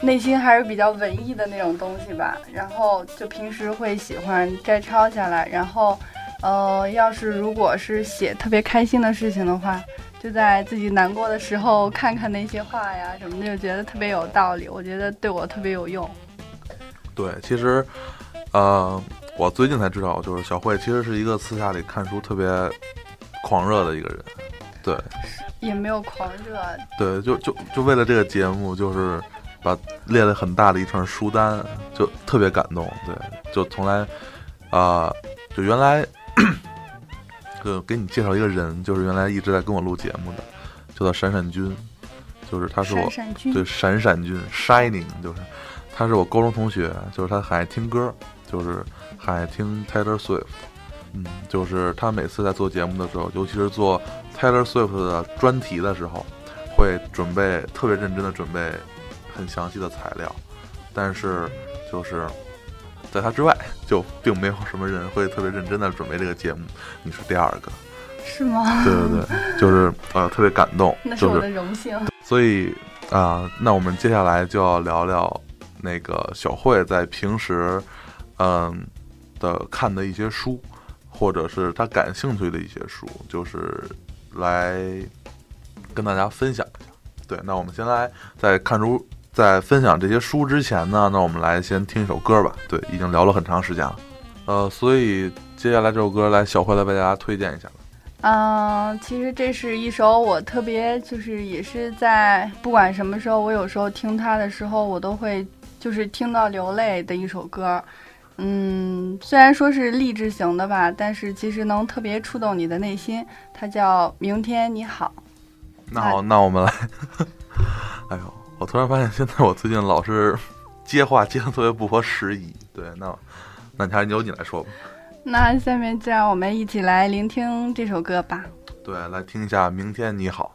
内心还是比较文艺的那种东西吧。然后就平时会喜欢摘抄下来，然后，呃，要是如果是写特别开心的事情的话，就在自己难过的时候看看那些话呀什么的，就觉得特别有道理，我觉得对我特别有用。对，其实，呃，我最近才知道，就是小慧其实是一个私下里看书特别狂热的一个人，对。也没有狂热，对，就就就为了这个节目，就是把列了很大的一串书单，就特别感动。对，就从来啊、就原来就给你介绍一个人，就是原来一直在跟我录节目的，叫做闪闪君，就是他是我对闪闪君 Shining，就是他是我高中同学，就是他很爱听歌，就是很爱听 Taylor Swift。嗯，就是他每次在做节目的时候，尤其是做 Taylor Swift 的专题的时候，会准备特别认真的准备很详细的材料，但是就是在他之外，就并没有什么人会特别认真的准备这个节目。你是第二个，是吗？对对对，就是呃特别感动，那是我的就是荣幸。所以啊、那我们接下来就要聊聊那个小慧在平时嗯的看的一些书，或者是她感兴趣的一些书，就是来跟大家分享一下。对，那我们先来在看书。在分享这些书之前呢，那我们来先听一首歌吧。对，已经聊了很长时间了，呃，所以接下来这首歌来小慧来为大家推荐一下吧。嗯，其实这是一首我特别就是也是在不管什么时候，我有时候听它的时候，我都会就是听到流泪的一首歌。嗯，虽然说是励志型的吧，但是其实能特别触动你的内心。它叫《明天你好》。那好，那我们来。*laughs* 哎呦，我突然发现，现在我最近老是接话接的特别不合时宜。对，那那你还是由你来说吧。那下面就让我们一起来聆听这首歌吧。对，来听一下《明天你好》。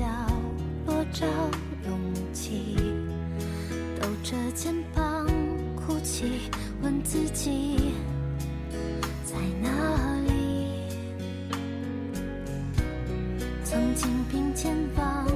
角落找勇气抖着肩膀哭泣问自己在哪里？曾经并肩往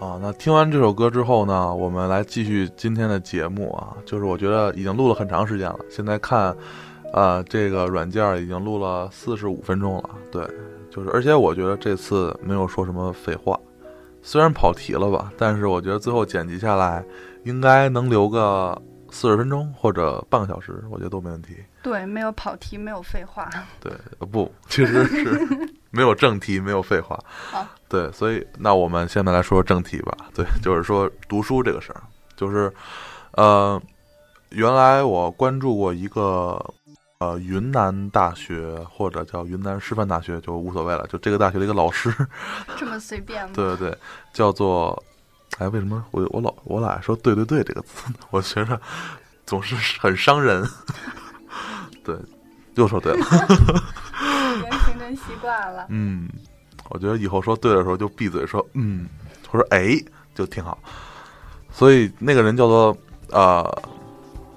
啊，那听完这首歌之后呢，我们来继续今天的节目啊。就是我觉得已经录了很长时间了，现在看，呃，这个软件已经录了四十五分钟了。对，就是而且我觉得这次没有说什么废话，虽然跑题了吧，但是我觉得最后剪辑下来应该能留个四十分钟或者半个小时，我觉得都没问题。对，没有跑题，没有废话。对，呃不，其实是没有正题，没有废话好。对，所以那我们现在来说说正题吧。对，就是说读书这个事儿，就是呃，原来我关注过一个呃云南大学或者叫云南师范大学，就无所谓了，就这个大学的一个老师，*laughs* 这么随便吗？对对对，叫做哎，为什么我我老我老爱说对对对这个词？*laughs* 我觉着总是很伤人。*laughs* 对，又说对了。已经形成习惯了。嗯，我觉得以后说对的时候就闭嘴说嗯，或者哎就挺好。所以那个人叫做呃，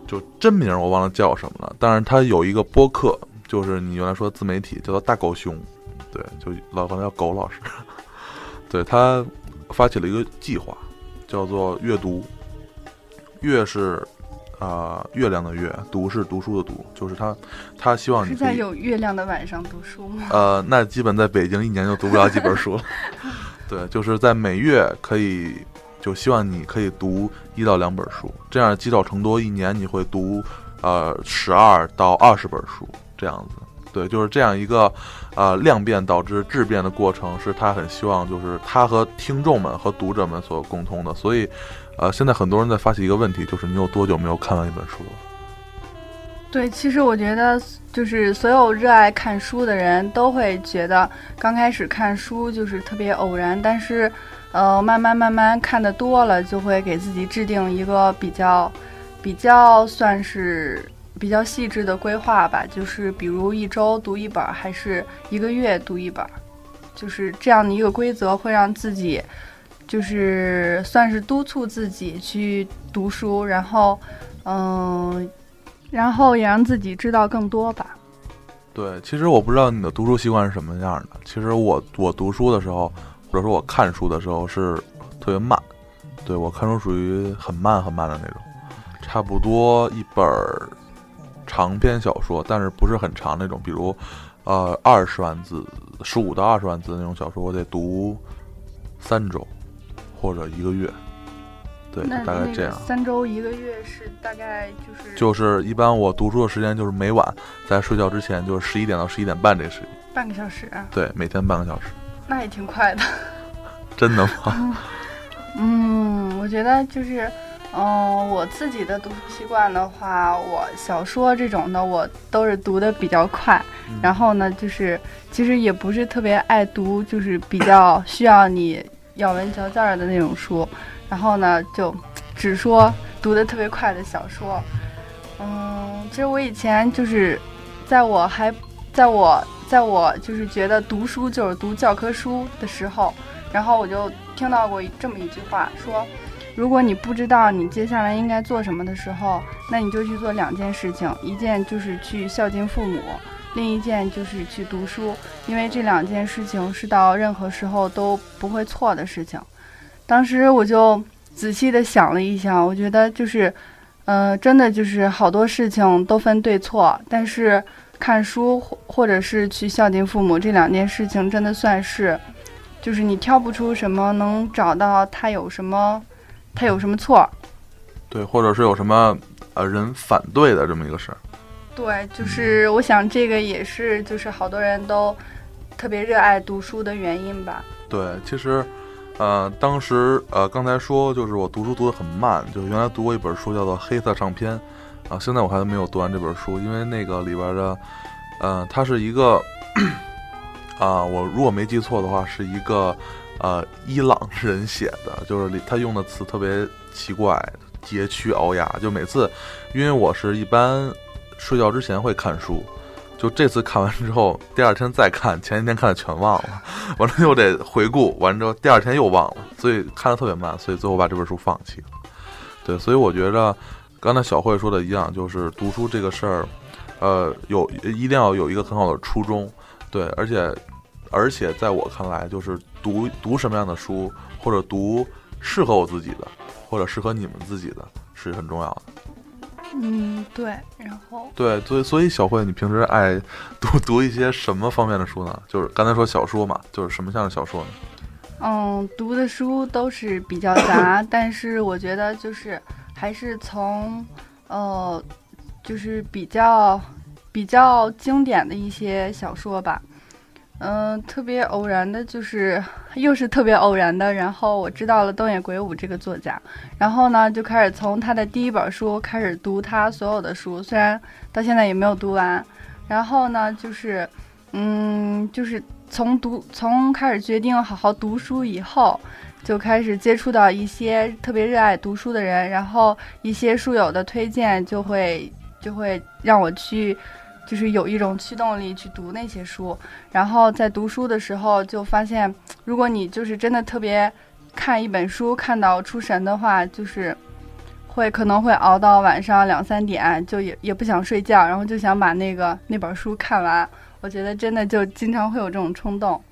就真名我忘了叫什么了，但是他有一个播客，就是你原来说自媒体，叫做大狗熊，对，就老管他叫狗老师。*laughs* 对他发起了一个计划，叫做阅读，越是。啊、月亮的月，读是读书的读，就是他，他希望你是在有月亮的晚上读书吗？呃，那基本在北京一年就读不了几本书了。*laughs* 对，就是在每月可以，就希望你可以读一到两本书，这样积少成多，一年你会读呃十二到二十本书这样子。对，就是这样一个呃量变导致质变的过程，是他很希望就是他和听众们和读者们所共通的。所以，呃，现在很多人在发起一个问题，就是你有多久没有看完一本书了？对，其实我觉得，就是所有热爱看书的人都会觉得，刚开始看书就是特别偶然，但是，呃，慢慢慢慢看的多了，就会给自己制定一个比较，比较算是比较细致的规划吧。就是比如一周读一本，还是一个月读一本，就是这样的一个规则，会让自己，就是算是督促自己去读书，然后，嗯、然后也让自己知道更多吧。对，其实我不知道你的读书习惯是什么样的。其实我我读书的时候，或者说我看书的时候是特别慢。对我看书属于很慢很慢的那种，差不多一本长篇小说，但是不是很长那种，比如呃二十万字、十五到二十万字那种小说，我得读三周或者一个月。对，那大概这样。三周一个月是大概就是就是一般我读书的时间就是每晚在睡觉之前，就是十一点到十一点半这个时间。半个小时啊，对，每天半个小时。那也挺快的。*laughs* 真的吗？*laughs* 嗯，我觉得就是，嗯、我自己的读书习惯的话，我小说这种的我都是读的比较快，然后呢，就是其实也不是特别爱读，就是比较需要你咬文嚼字的那种书，然后呢，就只说读的特别快的小说。嗯，其实我以前就是，在我还在我在我就是觉得读书就是读教科书的时候，然后我就听到过这么一句话，说，如果你不知道你接下来应该做什么的时候，那你就去做两件事情，一件就是去孝敬父母，另一件就是去读书，因为这两件事情是到任何时候都不会错的事情。当时我就仔细的想了一想，我觉得就是，呃，真的就是好多事情都分对错，但是看书或或者是去孝敬父母这两件事情，真的算是，就是你挑不出什么能找到他有什么，他有什么错。对，或者是有什么呃人反对的这么一个事儿。对，就是我想这个也是，就是好多人都特别热爱读书的原因吧。对，其实，呃，当时呃刚才说就是我读书读得很慢，就原来读过一本书叫做《黑色唱片》，啊，现在我还没有读完这本书，因为那个里边的，呃，它是一个，啊，我如果没记错的话，是一个呃伊朗 *laughs* 人写的，就是里他用的词特别奇怪，佶屈聱牙，就每次，因为我是一般睡觉之前会看书。就这次看完之后，*laughs* 第二天再看，前一天看的全忘了，*laughs* 完了又得回顾，完之后第二天又忘了，所以看的特别慢，所以最后把这本书放弃了。对，所以我觉着，刚才小慧说的一样，就是读书这个事儿，呃，有一定要有一个很好的初衷，对，而且而且在我看来，就是读读什么样的书，或者读适合我自己的，或者适合你们自己的，是很重要的。嗯，对。然后对，所以所以小慧，你平时爱读 *laughs* 读一些什么方面的书呢？就是刚才说小说嘛，就是什么样的小说呢？嗯，读的书都是比较杂，但是我觉得就是还是从呃，就是比较比较经典的一些小说吧。嗯、特别偶然的就是又是特别偶然的，然后我知道了东野圭吾这个作家，然后呢就开始从他的第一本书开始读他所有的书，虽然到现在也没有读完。然后呢就是，嗯，就是从读从开始决定好好读书以后，就开始接触到一些特别热爱读书的人，然后一些书友的推荐就会就会让我去，就是有一种驱动力去读那些书。然后在读书的时候就发现，如果你就是真的特别看一本书看到出神的话，就是会可能会熬到晚上两三点，就也也不想睡觉，然后就想把那个那本书看完。我觉得真的就经常会有这种冲动。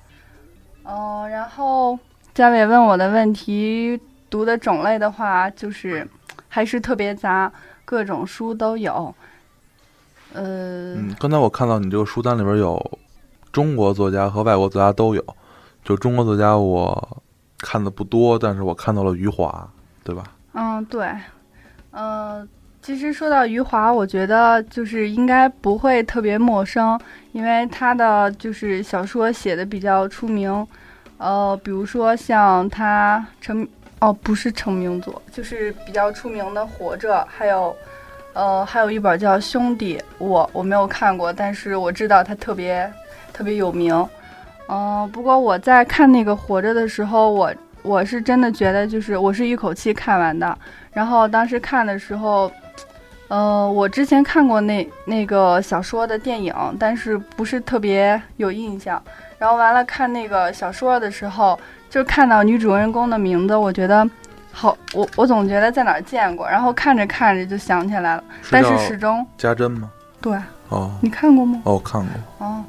哦、然后嘉伟问我的问题，读的种类的话，就是还是特别杂，各种书都有。呃，嗯，刚才我看到你这个书单里边有中国作家和外国作家都有，就中国作家我看的不多，但是我看到了余华，对吧？嗯，对，呃，其实说到余华，我觉得就是应该不会特别陌生，因为他的就是小说写的比较出名，呃，比如说像他成哦不是成名作，就是比较出名的《活着》，还有呃还有一本叫《兄弟》，我我没有看过，但是我知道它特别特别有名。嗯、不过我在看那个《活着》的时候，我我是真的觉得就是我是一口气看完的。然后当时看的时候，呃，我之前看过那那个小说的电影，但是不是特别有印象。然后完了看那个小说的时候，就看到女主人公的名字，我觉得好，我我总觉得在哪儿见过。然后看着看着就想起来了，但是始终家珍吗？对哦你看过吗？哦，看过。哦，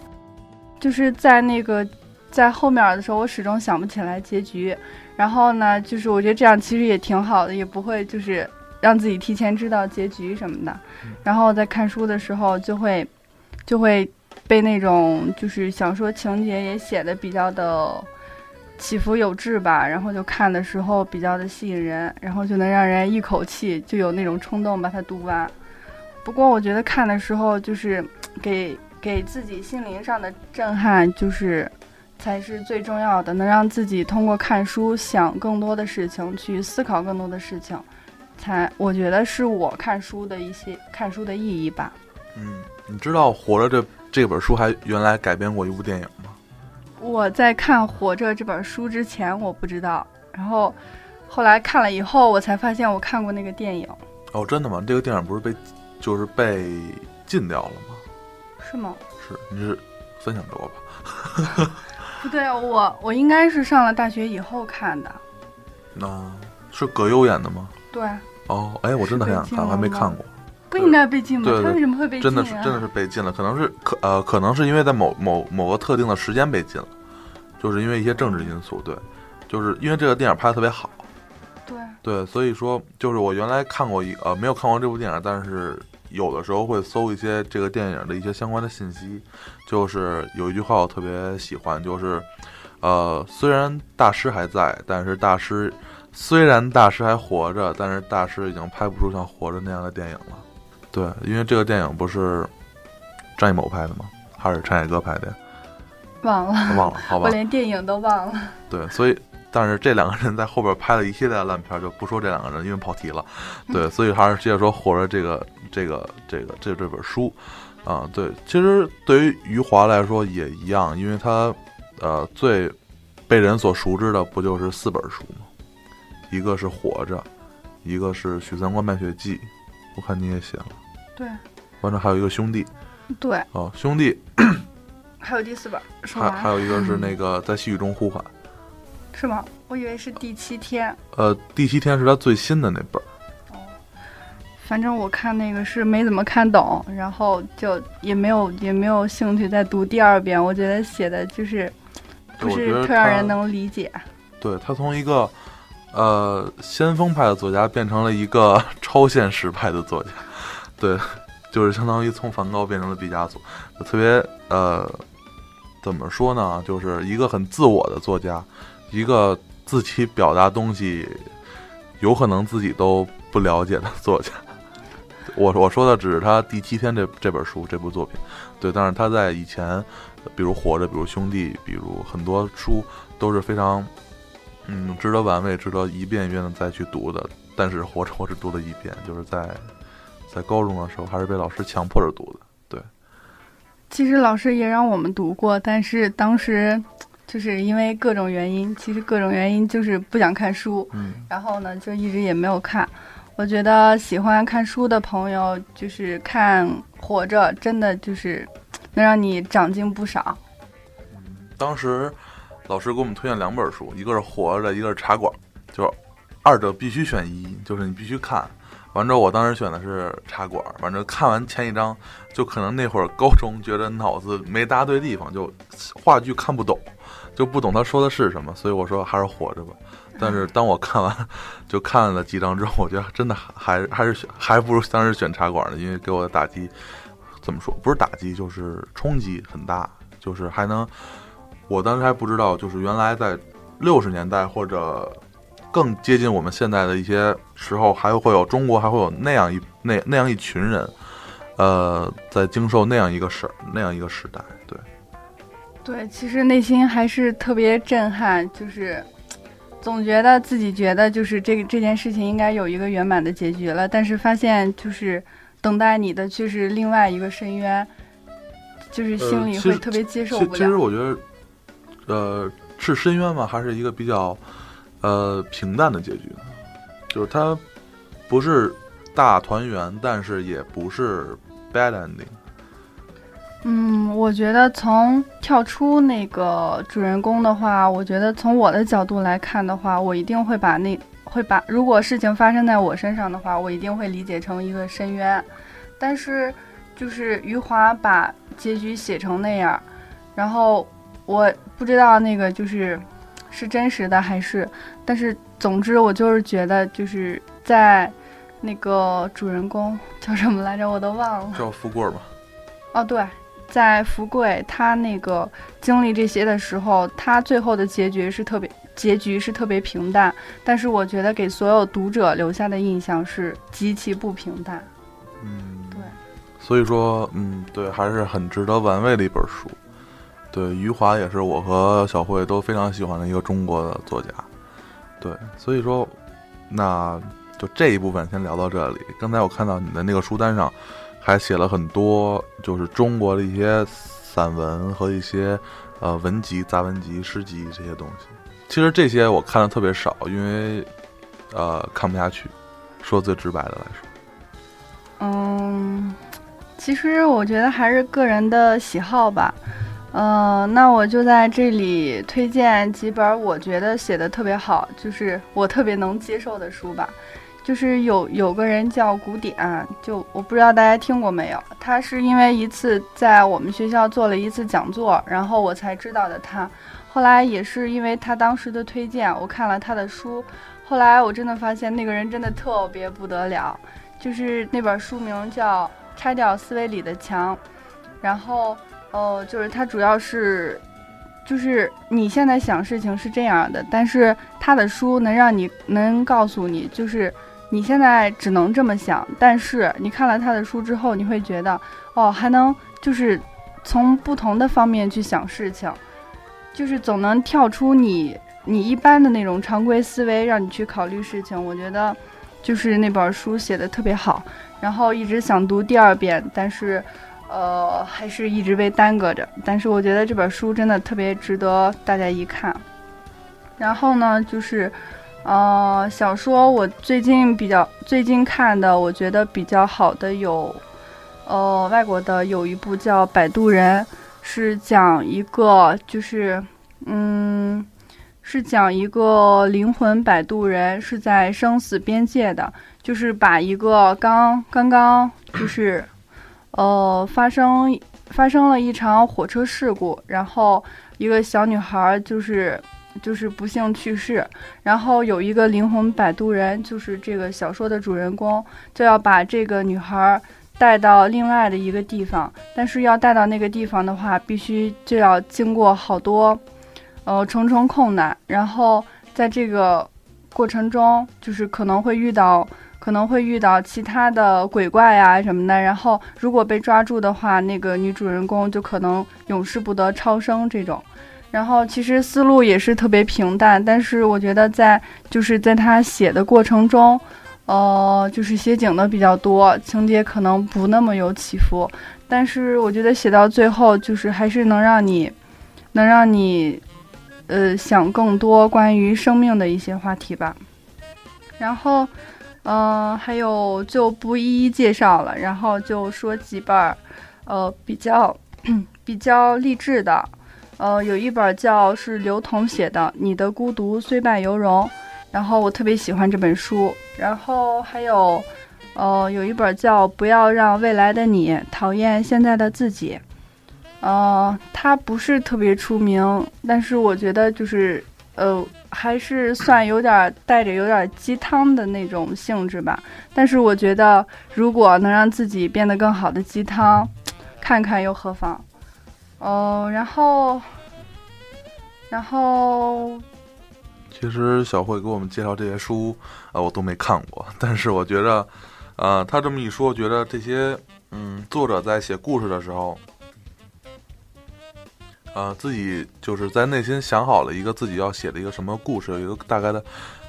就是在那个在后面的时候，我始终想不起来结局。然后呢，就是我觉得这样其实也挺好的，也不会就是让自己提前知道结局什么的。然后在看书的时候，就会就会被那种就是小说情节也写的比较的起伏有致吧，然后就看的时候比较的吸引人，然后就能让人一口气就有那种冲动把它读完。不过我觉得看的时候就是给给自己心灵上的震撼，就是才是最重要的，能让自己通过看书想更多的事情，去思考更多的事情，才我觉得是我看书的一些看书的意义吧。嗯，你知道《活着》这这本书还原来改编过一部电影吗？我在看《活着》这本书之前我不知道，然后后来看了以后，我才发现我看过那个电影。哦，真的吗？这个电影不是被就是被禁掉了吗？是吗？是，你是分享给我吧。*laughs* 不对，我我应该是上了大学以后看的。那、是葛优演的吗？对，哦，哎，我真的很想看，我还没看过。不应该被禁吗？对对他为什么会被禁、啊？真的是真的是被禁了，可能是可呃，可能是因为在某某某个特定的时间被禁了，就是因为一些政治因素，对，就是因为这个电影拍的特别好，对，对，所以说就是我原来看过一呃没有看过这部电影，但是有的时候会搜一些这个电影的一些相关的信息，就是有一句话我特别喜欢，就是呃虽然大师还在，但是大师虽然大师还活着，但是大师已经拍不出像活着那样的电影了。对，因为这个电影不是张艺谋拍的吗？还是陈凯歌拍的呀？忘了，忘了，好吧 *laughs* 我。连电影都忘了。对，所以但是这两个人在后边拍了一系列的烂片，就不说这两个人，因为跑题了。*laughs* 对，所以还是接着说《活着》这个这个这个这这本书啊，对，其实对于余华来说也一样，因为他呃最被人所熟知的不就是四本书吗？一个是《活着》，一个是《许三观卖血记》，我看你也写了，对完了还有一个兄弟对，哦，兄弟 *clears throat* 还有第四本，说还还有一个是那个 *laughs* 在细雨中呼唤，是吗？我以为是第七天。呃，第七天是他最新的那本儿。反正我看那个是没怎么看懂，然后就也没有也没有兴趣再读第二遍。我觉得写的就是不是特让人能理解。对他从一个呃先锋派的作家变成了一个 *laughs* 超现实派的作家，对，*laughs* 就是相当于从梵高变成了毕加索，特别呃怎么说呢，就是一个很自我的作家，一个自己表达东西有可能自己都不了解的作家。我我说的只是他第七天这这本书这部作品，对，但是他在以前，比如《活着》，比如《兄弟》，比如很多书都是非常嗯，值得玩味，值得一遍一遍的再去读的。但是活着我只读了一遍，就是在在高中的时候，还是被老师强迫着读的。对，其实老师也让我们读过，但是当时就是因为各种原因，其实各种原因就是不想看书，嗯，然后呢就一直也没有看。我觉得喜欢看书的朋友，就是看《活着》，真的就是能让你长进不少。当时老师给我们推荐两本书，一个是《活着》，一个是《茶馆》，就是二者必须选一，就是你必须看。完之后，我当时选的是《茶馆》，完之后看完前一章，就可能那会儿高中觉得脑子没搭对地方，就话剧看不懂，就不懂他说的是什么，所以我说还是活着吧。*laughs* 但是当我看完，就看了几章之后，我觉得真的还还是选还不如当时选茶馆呢，因为给我的打击怎么说？不是打击，就是冲击很大，就是还能，我当时还不知道，就是原来在六十年代或者更接近我们现在的一些时候，还会有中国还会有那样一那那样一群人，呃，在经受那样一个事儿那样一个时代，对。对，其实内心还是特别震撼，就是总觉得自己觉得就是这个这件事情应该有一个圆满的结局了，但是发现就是等待你的却是另外一个深渊，就是心里会特别接受其其实不了。我觉得，呃，是深渊吗？还是一个比较呃平淡的结局？就是它不是大团圆，但是也不是 bad ending。嗯，我觉得从跳出那个主人公的话，我觉得从我的角度来看的话，我一定会把那会把如果事情发生在我身上的话，我一定会理解成一个深渊。但是就是余华把结局写成那样，然后我不知道那个就是是真实的还是，但是总之我就是觉得就是在那个主人公叫什么来着，我都忘了。叫富贵儿吧？哦，对，在福贵他那个经历这些的时候，他最后的结局是特别结局是特别平淡，但是我觉得给所有读者留下的印象是极其不平淡。嗯，对。所以说，嗯，对，还是很值得玩味的一本书。对，余华也是我和小慧都非常喜欢的一个中国的作家。对，所以说，那就这一部分先聊到这里。刚才我看到你的那个书单上，还写了很多就是中国的一些散文和一些呃文集、杂文集、诗集这些东西。其实这些我看的特别少，因为呃看不下去。说最直白的来说。嗯，其实我觉得还是个人的喜好吧。嗯、那我就在这里推荐几本我觉得写的特别好，就是我特别能接受的书吧。就是有有个人叫古典，就我不知道大家听过没有。他是因为一次在我们学校做了一次讲座，然后我才知道的他。后来也是因为他当时的推荐，我看了他的书。后来我真的发现那个人真的特别不得了，就是那本书名叫《拆掉思维里的墙》，然后哦，就是他主要是，就是你现在想事情是这样的，但是他的书能让你能告诉你，就是你现在只能这么想，但是你看了他的书之后，你会觉得哦，还能就是从不同的方面去想事情，就是总能跳出你你一般的那种常规思维，让你去考虑事情。我觉得就是那本书写的特别好，然后一直想读第二遍，但是呃还是一直被耽搁着。但是我觉得这本书真的特别值得大家一看。然后呢，就是呃小说，我最近比较最近看的，我觉得比较好的有，呃外国的有一部叫《摆渡人》，是讲一个就是嗯。是讲一个灵魂摆渡人是在生死边界的，就是把一个刚刚刚就是，呃，发生发生了一场火车事故，然后一个小女孩就是就是不幸去世，然后有一个灵魂摆渡人，就是这个小说的主人公，就要把这个女孩带到另外的一个地方，但是要带到那个地方的话，必须就要经过好多。呃，重重困难，然后在这个过程中，就是可能会遇到，可能会遇到其他的鬼怪呀、什么的。然后如果被抓住的话，那个女主人公就可能永世不得超生这种。然后其实思路也是特别平淡，但是我觉得在就是在他写的过程中，呃，就是写景的比较多，情节可能不那么有起伏，但是我觉得写到最后，就是还是能让你，能让你。呃，想更多关于生命的一些话题吧。然后，嗯、还有就不一一介绍了，然后就说几本儿，呃，比较 *clears throat* 比较励志的。呃，有一本儿叫是刘同写的《你的孤独虽败犹荣》，然后我特别喜欢这本书。然后还有，呃，有一本儿叫《不要让未来的你讨厌现在的自己》。呃，他不是特别出名，但是我觉得就是呃，还是算有点带着有点鸡汤的那种性质吧。但是我觉得，如果能让自己变得更好的鸡汤，看看又何妨？哦、然后，然后其实小慧给我们介绍这些书，呃，我都没看过，但是我觉得，呃，他这么一说，我觉得这些，嗯，作者在写故事的时候，呃，自己就是在内心想好了一个自己要写的一个什么故事，有一个大概的，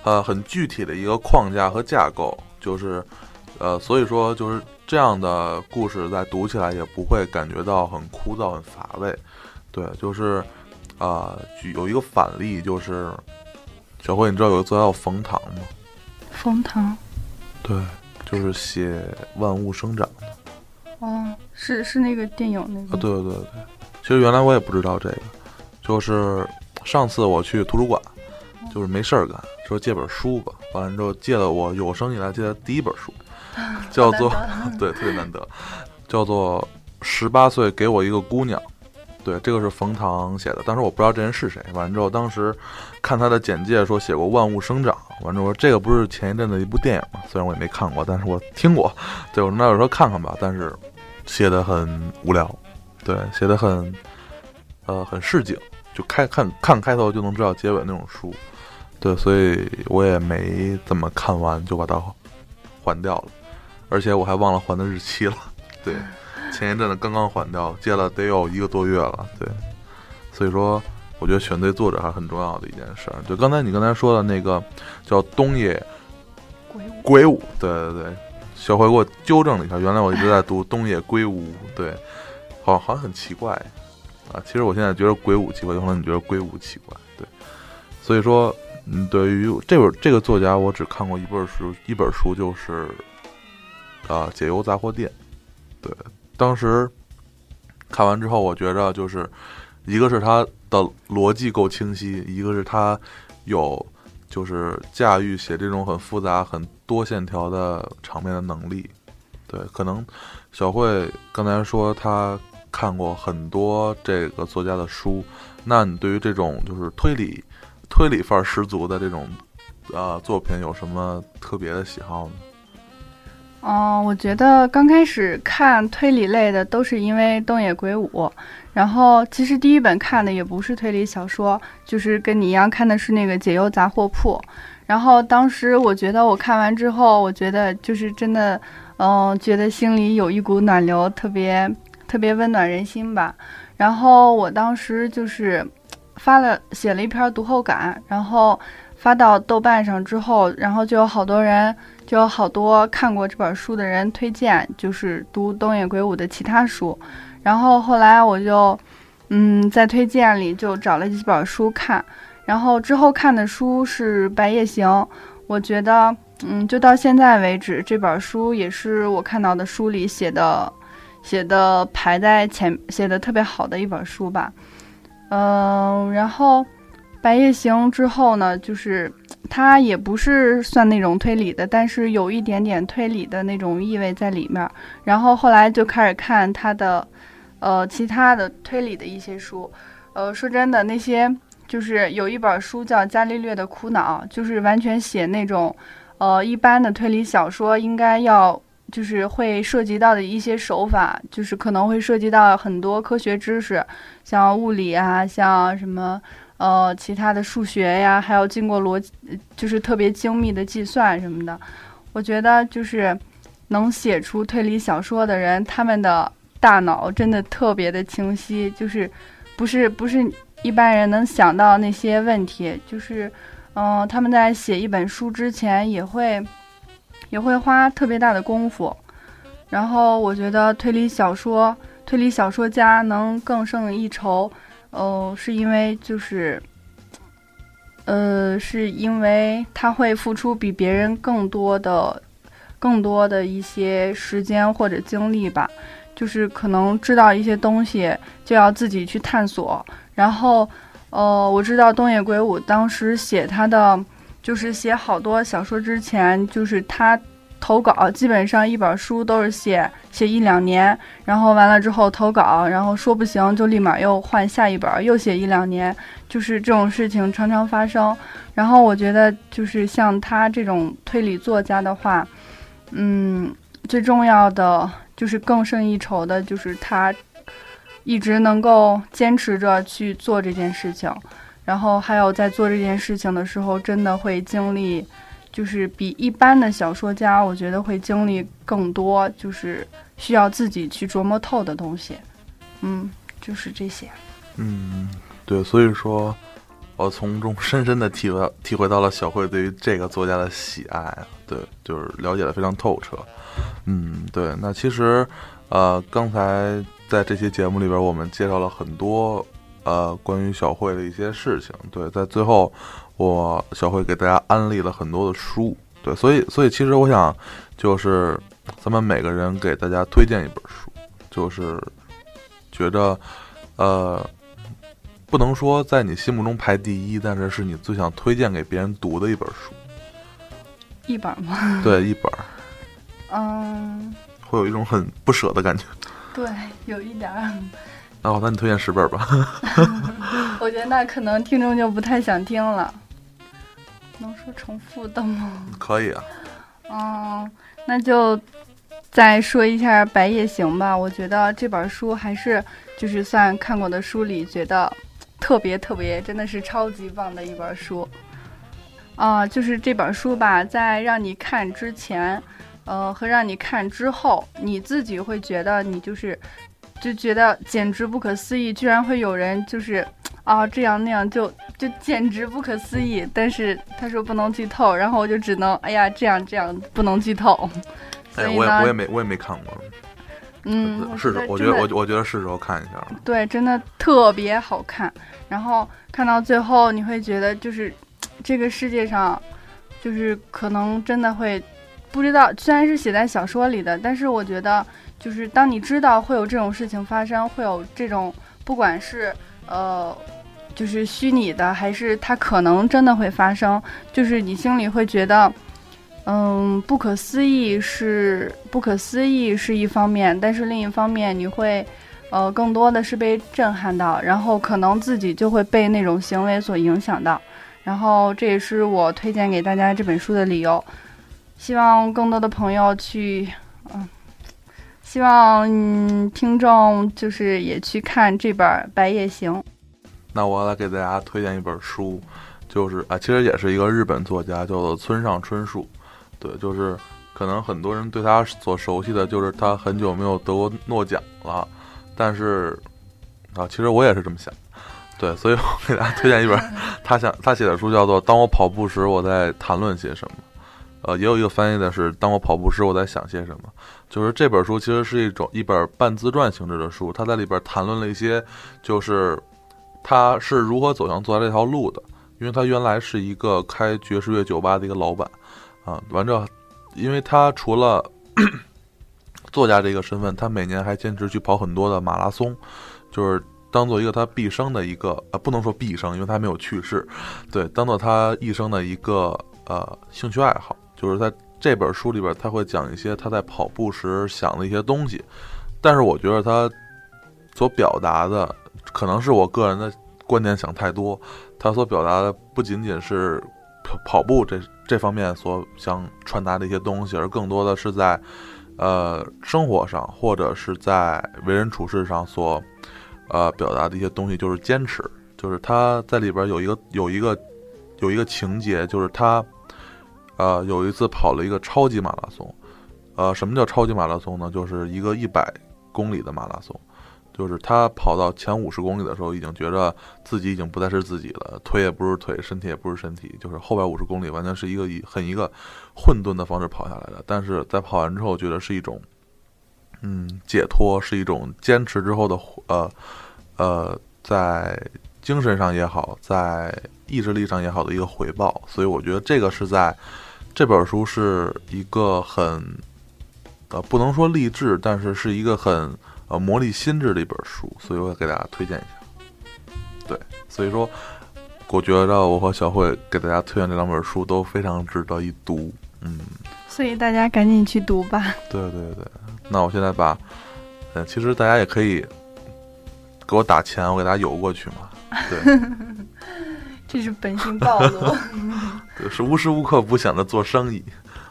呃，很具体的一个框架和架构，就是，呃，所以说就是这样的故事在读起来也不会感觉到很枯燥、很乏味，对，就是，啊、举有一个反例就是。小慧，你知道有个作家叫冯唐吗？冯唐，对，就是写《万物生长》的哦，是是那个电影那啊。个，对对对对，其实原来我也不知道这个，就是上次我去图书馆，就是没事儿干，说借本书吧，完了之后借了我有生以来借的第一本书，*laughs* 叫做 *laughs* 对，特别难得，叫做《十八岁给我一个姑娘》。对，这个是冯唐写的，当时我不知道这人是谁。完了之后，当时看他的简介说写过《万物生长》，完了之后这个不是前一阵的一部电影嘛？虽然我也没看过，但是我听过。对，我说那有时候看看吧，但是写的很无聊，对，写的很呃很市井，就开看看开头就能知道结尾那种书。对，所以我也没怎么看完就把它还掉了，而且我还忘了还的日期了。对。*laughs* 前一阵子刚刚还掉，借了得有一个多月了，对，所以说我觉得选对作者还是很重要的一件事儿。就刚才你刚才说的那个叫东野圭吾，对对对，小辉给我纠正了一下，原来我一直在读东野圭吾，对，好好像很奇怪啊。其实我现在觉得鬼舞奇怪，有可能你觉得鬼舞奇怪，对，所以说，嗯，对于这本这个作家，我只看过一本书，一本书就是啊解忧杂货店。对，当时看完之后，我觉着就是一个是他的逻辑够清晰，一个是他有就是驾驭写这种很复杂、很多线条的场面的能力。对，可能小慧刚才说他看过很多这个作家的书，那你对于这种就是推理、推理范儿十足的这种呃作品有什么特别的喜好呢？嗯，我觉得刚开始看推理类的都是因为东野圭吾，然后其实第一本看的也不是推理小说，就是跟你一样看的是那个《解忧杂货铺》，然后当时我觉得我看完之后，我觉得就是真的，嗯，觉得心里有一股暖流，特别特别温暖人心吧。然后我当时就是发了写了一篇读后感，然后发到豆瓣上之后，然后就有好多人。就有好多看过这本书的人推荐，就是读东野圭吾的其他书，然后后来我就，嗯，在推荐里就找了几本书看，然后之后看的书是《白夜行》，我觉得，嗯，就到现在为止，这本书也是我看到的书里写的，写的排在前，写的特别好的一本书吧，嗯，然后《白夜行》之后呢，就是。它也不是算那种推理的，但是有一点点推理的那种意味在里面。然后后来就开始看他的，呃，其他的推理的一些书。呃，说真的，那些就是有一本书叫《伽利略的苦恼》，就是完全写那种，呃，一般的推理小说应该要就是会涉及到的一些手法，就是可能会涉及到很多科学知识，像物理啊，像什么。呃，其他的数学呀，还有经过逻辑，就是特别精密的计算什么的。我觉得就是能写出推理小说的人，他们的大脑真的特别的清晰，就是不是不是一般人能想到那些问题。就是嗯，他们在写一本书之前也会也会花特别大的功夫。然后我觉得推理小说推理小说家能更胜一筹。哦，是因为就是，呃，是因为他会付出比别人更多的、更多的一些时间或者精力吧。就是可能知道一些东西，就要自己去探索。然后，呃，我知道东野圭吾当时写他的，就是写好多小说之前，就是他。投稿基本上一本书都是写写一两年，然后完了之后投稿，然后说不行就立马又换下一本，又写一两年，就是这种事情常常发生。然后我觉得就是像他这种推理作家的话，嗯，最重要的就是更胜一筹的，就是他一直能够坚持着去做这件事情，然后还有在做这件事情的时候，真的会经历。就是比一般的小说家，我觉得会经历更多，就是需要自己去琢磨透的东西。嗯，就是这些。嗯，对，所以说，我从中深深的体会体会到了小慧对于这个作家的喜爱。对，就是了解的非常透彻。嗯，对。那其实，呃，刚才在这期节目里边，我们介绍了很多呃关于小慧的一些事情。对，在最后。我小慧给大家安利了很多的书，对，所以所以其实我想，就是咱们每个人给大家推荐一本书，就是觉着，呃，不能说在你心目中排第一，但是是你最想推荐给别人读的一本书。一本吗？对，一本。嗯。会有一种很不舍的感觉。对，有一点。哦，那你推荐十本吧。*laughs* 我觉得那可能听众就不太想听了。能说重复的吗？*laughs* 可以啊。嗯，那就再说一下《白夜行》吧。我觉得这本书还是就是算看过的书里觉得特别特别，真的是超级棒的一本书。啊，就是这本书吧，在让你看之前，呃，和让你看之后，你自己会觉得你就是就觉得简直不可思议，居然会有人就是。啊，这样那样就就简直不可思议。但是他说不能剧透，然后我就只能哎呀，这样这样不能剧透。哎，我也我也没我也没看过。嗯，是的，我觉得我我觉得是时候看一下。对，真的特别好看。然后看到最后，你会觉得就是这个世界上，就是可能真的会不知道，虽然是写在小说里的，但是我觉得，就是当你知道会有这种事情发生，会有这种不管是呃，就是虚拟的，还是它可能真的会发生，就是你心里会觉得，嗯，不可思议是不可思议是一方面，但是另一方面你会，呃，更多的是被震撼到，然后可能自己就会被那种行为所影响到。然后这也是我推荐给大家这本书的理由，希望更多的朋友去，希望嗯听众就是也去看这本《白夜行》。那我来给大家推荐一本书，就是啊，其实也是一个日本作家，叫做村上春树。对，就是可能很多人对他所熟悉的就是他很久没有得过诺奖了，但是啊，其实我也是这么想。对，所以我给大家推荐一本 *laughs* 他想他写的书，叫做《当我跑步时，我在谈论些什么》。呃，也有一个翻译的是“当我跑步时，我在想些什么”。就是这本书其实是一种一本半自传性质的书，他在里边谈论了一些，就是他是如何走向做这条路的。因为他原来是一个开爵士乐酒吧的一个老板，啊，完之后，因为他除了 *clears throat* 作家这个身份，他每年还坚持去跑很多的马拉松，就是。当做一个他毕生的一个呃，不能说毕生，因为他没有去世，对，当做他一生的一个呃兴趣爱好，就是他这本书里边，他会讲一些他在跑步时想的一些东西，但是我觉得他所表达的，可能是我个人的观点想太多，他所表达的不仅仅是跑步这这方面所想传达的一些东西，而更多的是在呃生活上或者是在为人处事上所。呃，表达的一些东西就是坚持，就是他在里边有一个有一个有一个情节，就是他呃有一次跑了一个超级马拉松，呃，什么叫超级马拉松呢？就是一个一百公里的马拉松，就是他跑到前五十公里的时候，已经觉得自己已经不再是自己了，腿也不是腿，身体也不是身体，就是后边五十公里完全是一个以很一个混沌的方式跑下来的，但是在跑完之后，觉得是一种嗯解脱，是一种坚持之后的呃。呃，在精神上也好，在意志力上也好的一个回报，所以我觉得这个是在这本书是一个很呃，不能说励志，但是是一个很呃磨砺心智的一本书，所以我给大家推荐一下。对，所以说，我觉得我和小慧给大家推荐这两本书都非常值得一读。嗯，所以大家赶紧去读吧。对对对，那我现在把，呃，其实大家也可以。给我打钱，我给大家邮过去嘛。对，*laughs* 这是本性暴露。*laughs* 对是无时无刻不想着做生意，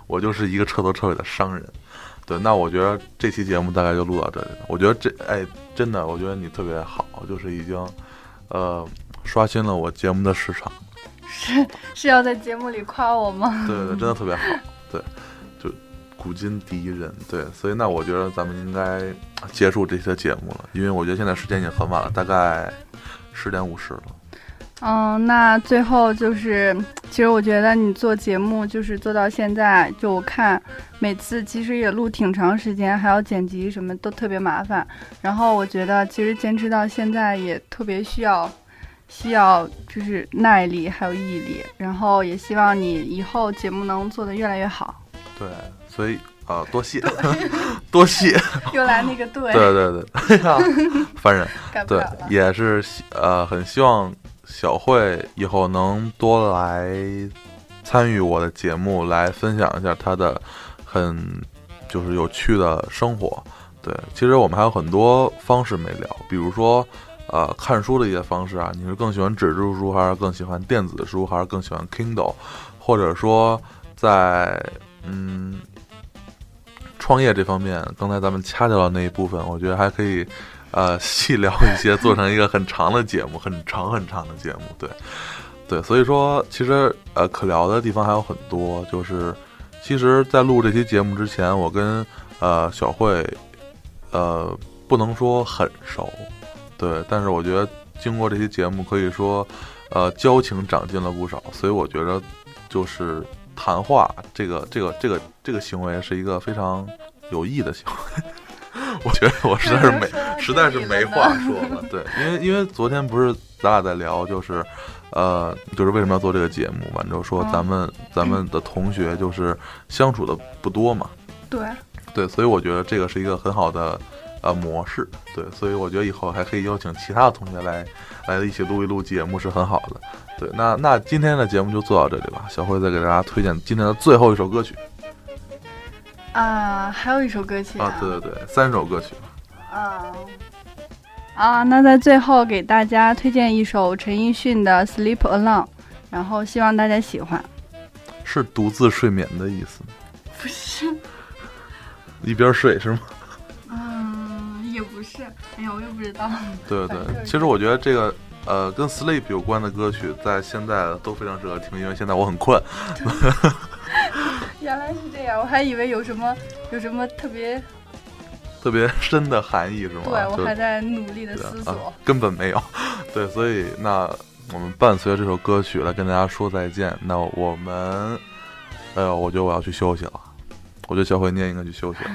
我就是一个彻头彻尾的商人。对，那我觉得这期节目大概就录到这里了。我觉得这，哎，真的，我觉得你特别好，就是已经，呃，刷新了我节目的市场。*laughs* 是是要在节目里夸我吗？*laughs* 对对，真的特别好。对。就古今第一人，对，所以那我觉得咱们应该结束这些节目了，因为我觉得现在时间已经很晚了，大概十点五十了。嗯，那最后就是，其实我觉得你做节目就是做到现在，就我看每次其实也录挺长时间，还要剪辑什么都特别麻烦。然后我觉得其实坚持到现在也特别需要，需要就是耐力还有毅力。然后也希望你以后节目能做得越来越好。对。所以啊，多谢，*laughs* 多谢。*laughs* 又来那个对，对对对，哎呀，烦人。对，*laughs* 也是呃，很希望小慧以后能多来参与我的节目，来分享一下她的很就是有趣的生活。对，其实我们还有很多方式没聊，比如说呃，看书的一些方式啊，你是更喜欢纸质书，还是更喜欢电子书，还是更喜欢 Kindle，或者说在嗯。创业这方面，刚才咱们掐掉了那一部分，我觉得还可以，呃，细聊一些，做成一个很长的节目，很长很长的节目。对，对，所以说，其实呃，可聊的地方还有很多。就是，其实，在录这期节目之前，我跟呃小慧，呃，不能说很熟，对，但是我觉得经过这期节目，可以说，呃，交情长进了不少。所以我觉得，就是。谈话这个这个这个这个行为是一个非常有益的行为，*laughs* 我觉得我实在是没 *laughs* 实在是没话说了。对，因为因为昨天不是咱俩在聊，就是呃，就是为什么要做这个节目？完之后说嗯咱们、咱们的同学就是相处的不多嘛，对，对，所以我觉得这个是一个很好的呃模式，对，所以我觉得以后还可以邀请其他的同学来来一起录一录节目是很好的。对，那那今天的节目就做到这里吧。小辉再给大家推荐今天的最后一首歌曲啊，还有一首歌曲啊，对对对，三首歌曲。啊啊，那在最后给大家推荐一首陈奕迅的《Sleep Alone》，然后希望大家喜欢。是独自睡眠的意思，不是，一边睡是吗？嗯，也不是，哎呀，我也不知道。对对反正，其实我觉得这个呃跟 sleep 有关的歌曲，在现在都非常适合听，因为现在我很困。*laughs* 原来是这样，我还以为有什么有什么特别，*laughs* 特别深的含义是吗？对我还在努力的思索。根本没有。*laughs* 对，所以那我们伴随着这首歌曲来跟大家说再见。那我们，哎呦，我觉得我要去休息了。我觉得小慧你也应该去休息了。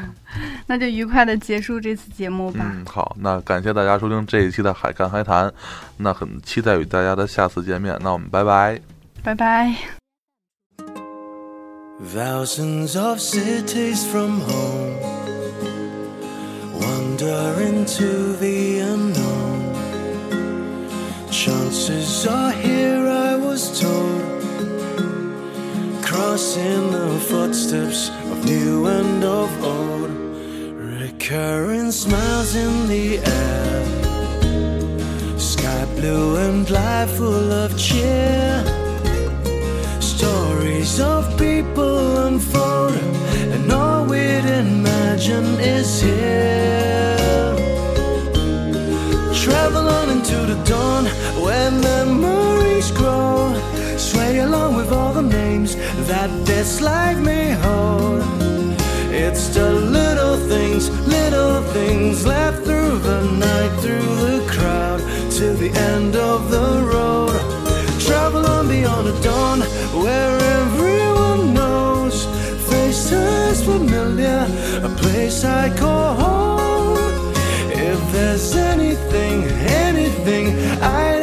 那就愉快的结束这次节目吧。嗯，好，那感谢大家收听这一期的海看海谈，那很期待与大家的下次见面。那我们拜拜。拜拜。Thousands of cities from home wander into the unknown. Chances are here, I was told, crossing the footsteps of new and of old. Recurring smiles in the air, sky blue and life full of cheer. Stories of people unfold, and all we'd imagine is here. Travel on into the dawn when the grow. That this life may hold. It's the little things, little things left through the night, through the crowd, to the end of the road. Travel on beyond the dawn, where everyone knows faces familiar, a place I call home. If there's anything, anything I'd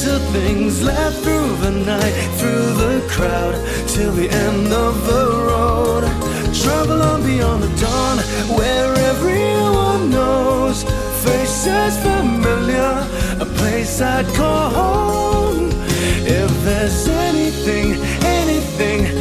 To things left through the night, through the crowd, till the end of the road. Travel on beyond the dawn, where everyone knows faces familiar, a place I'd call home. If there's anything, anything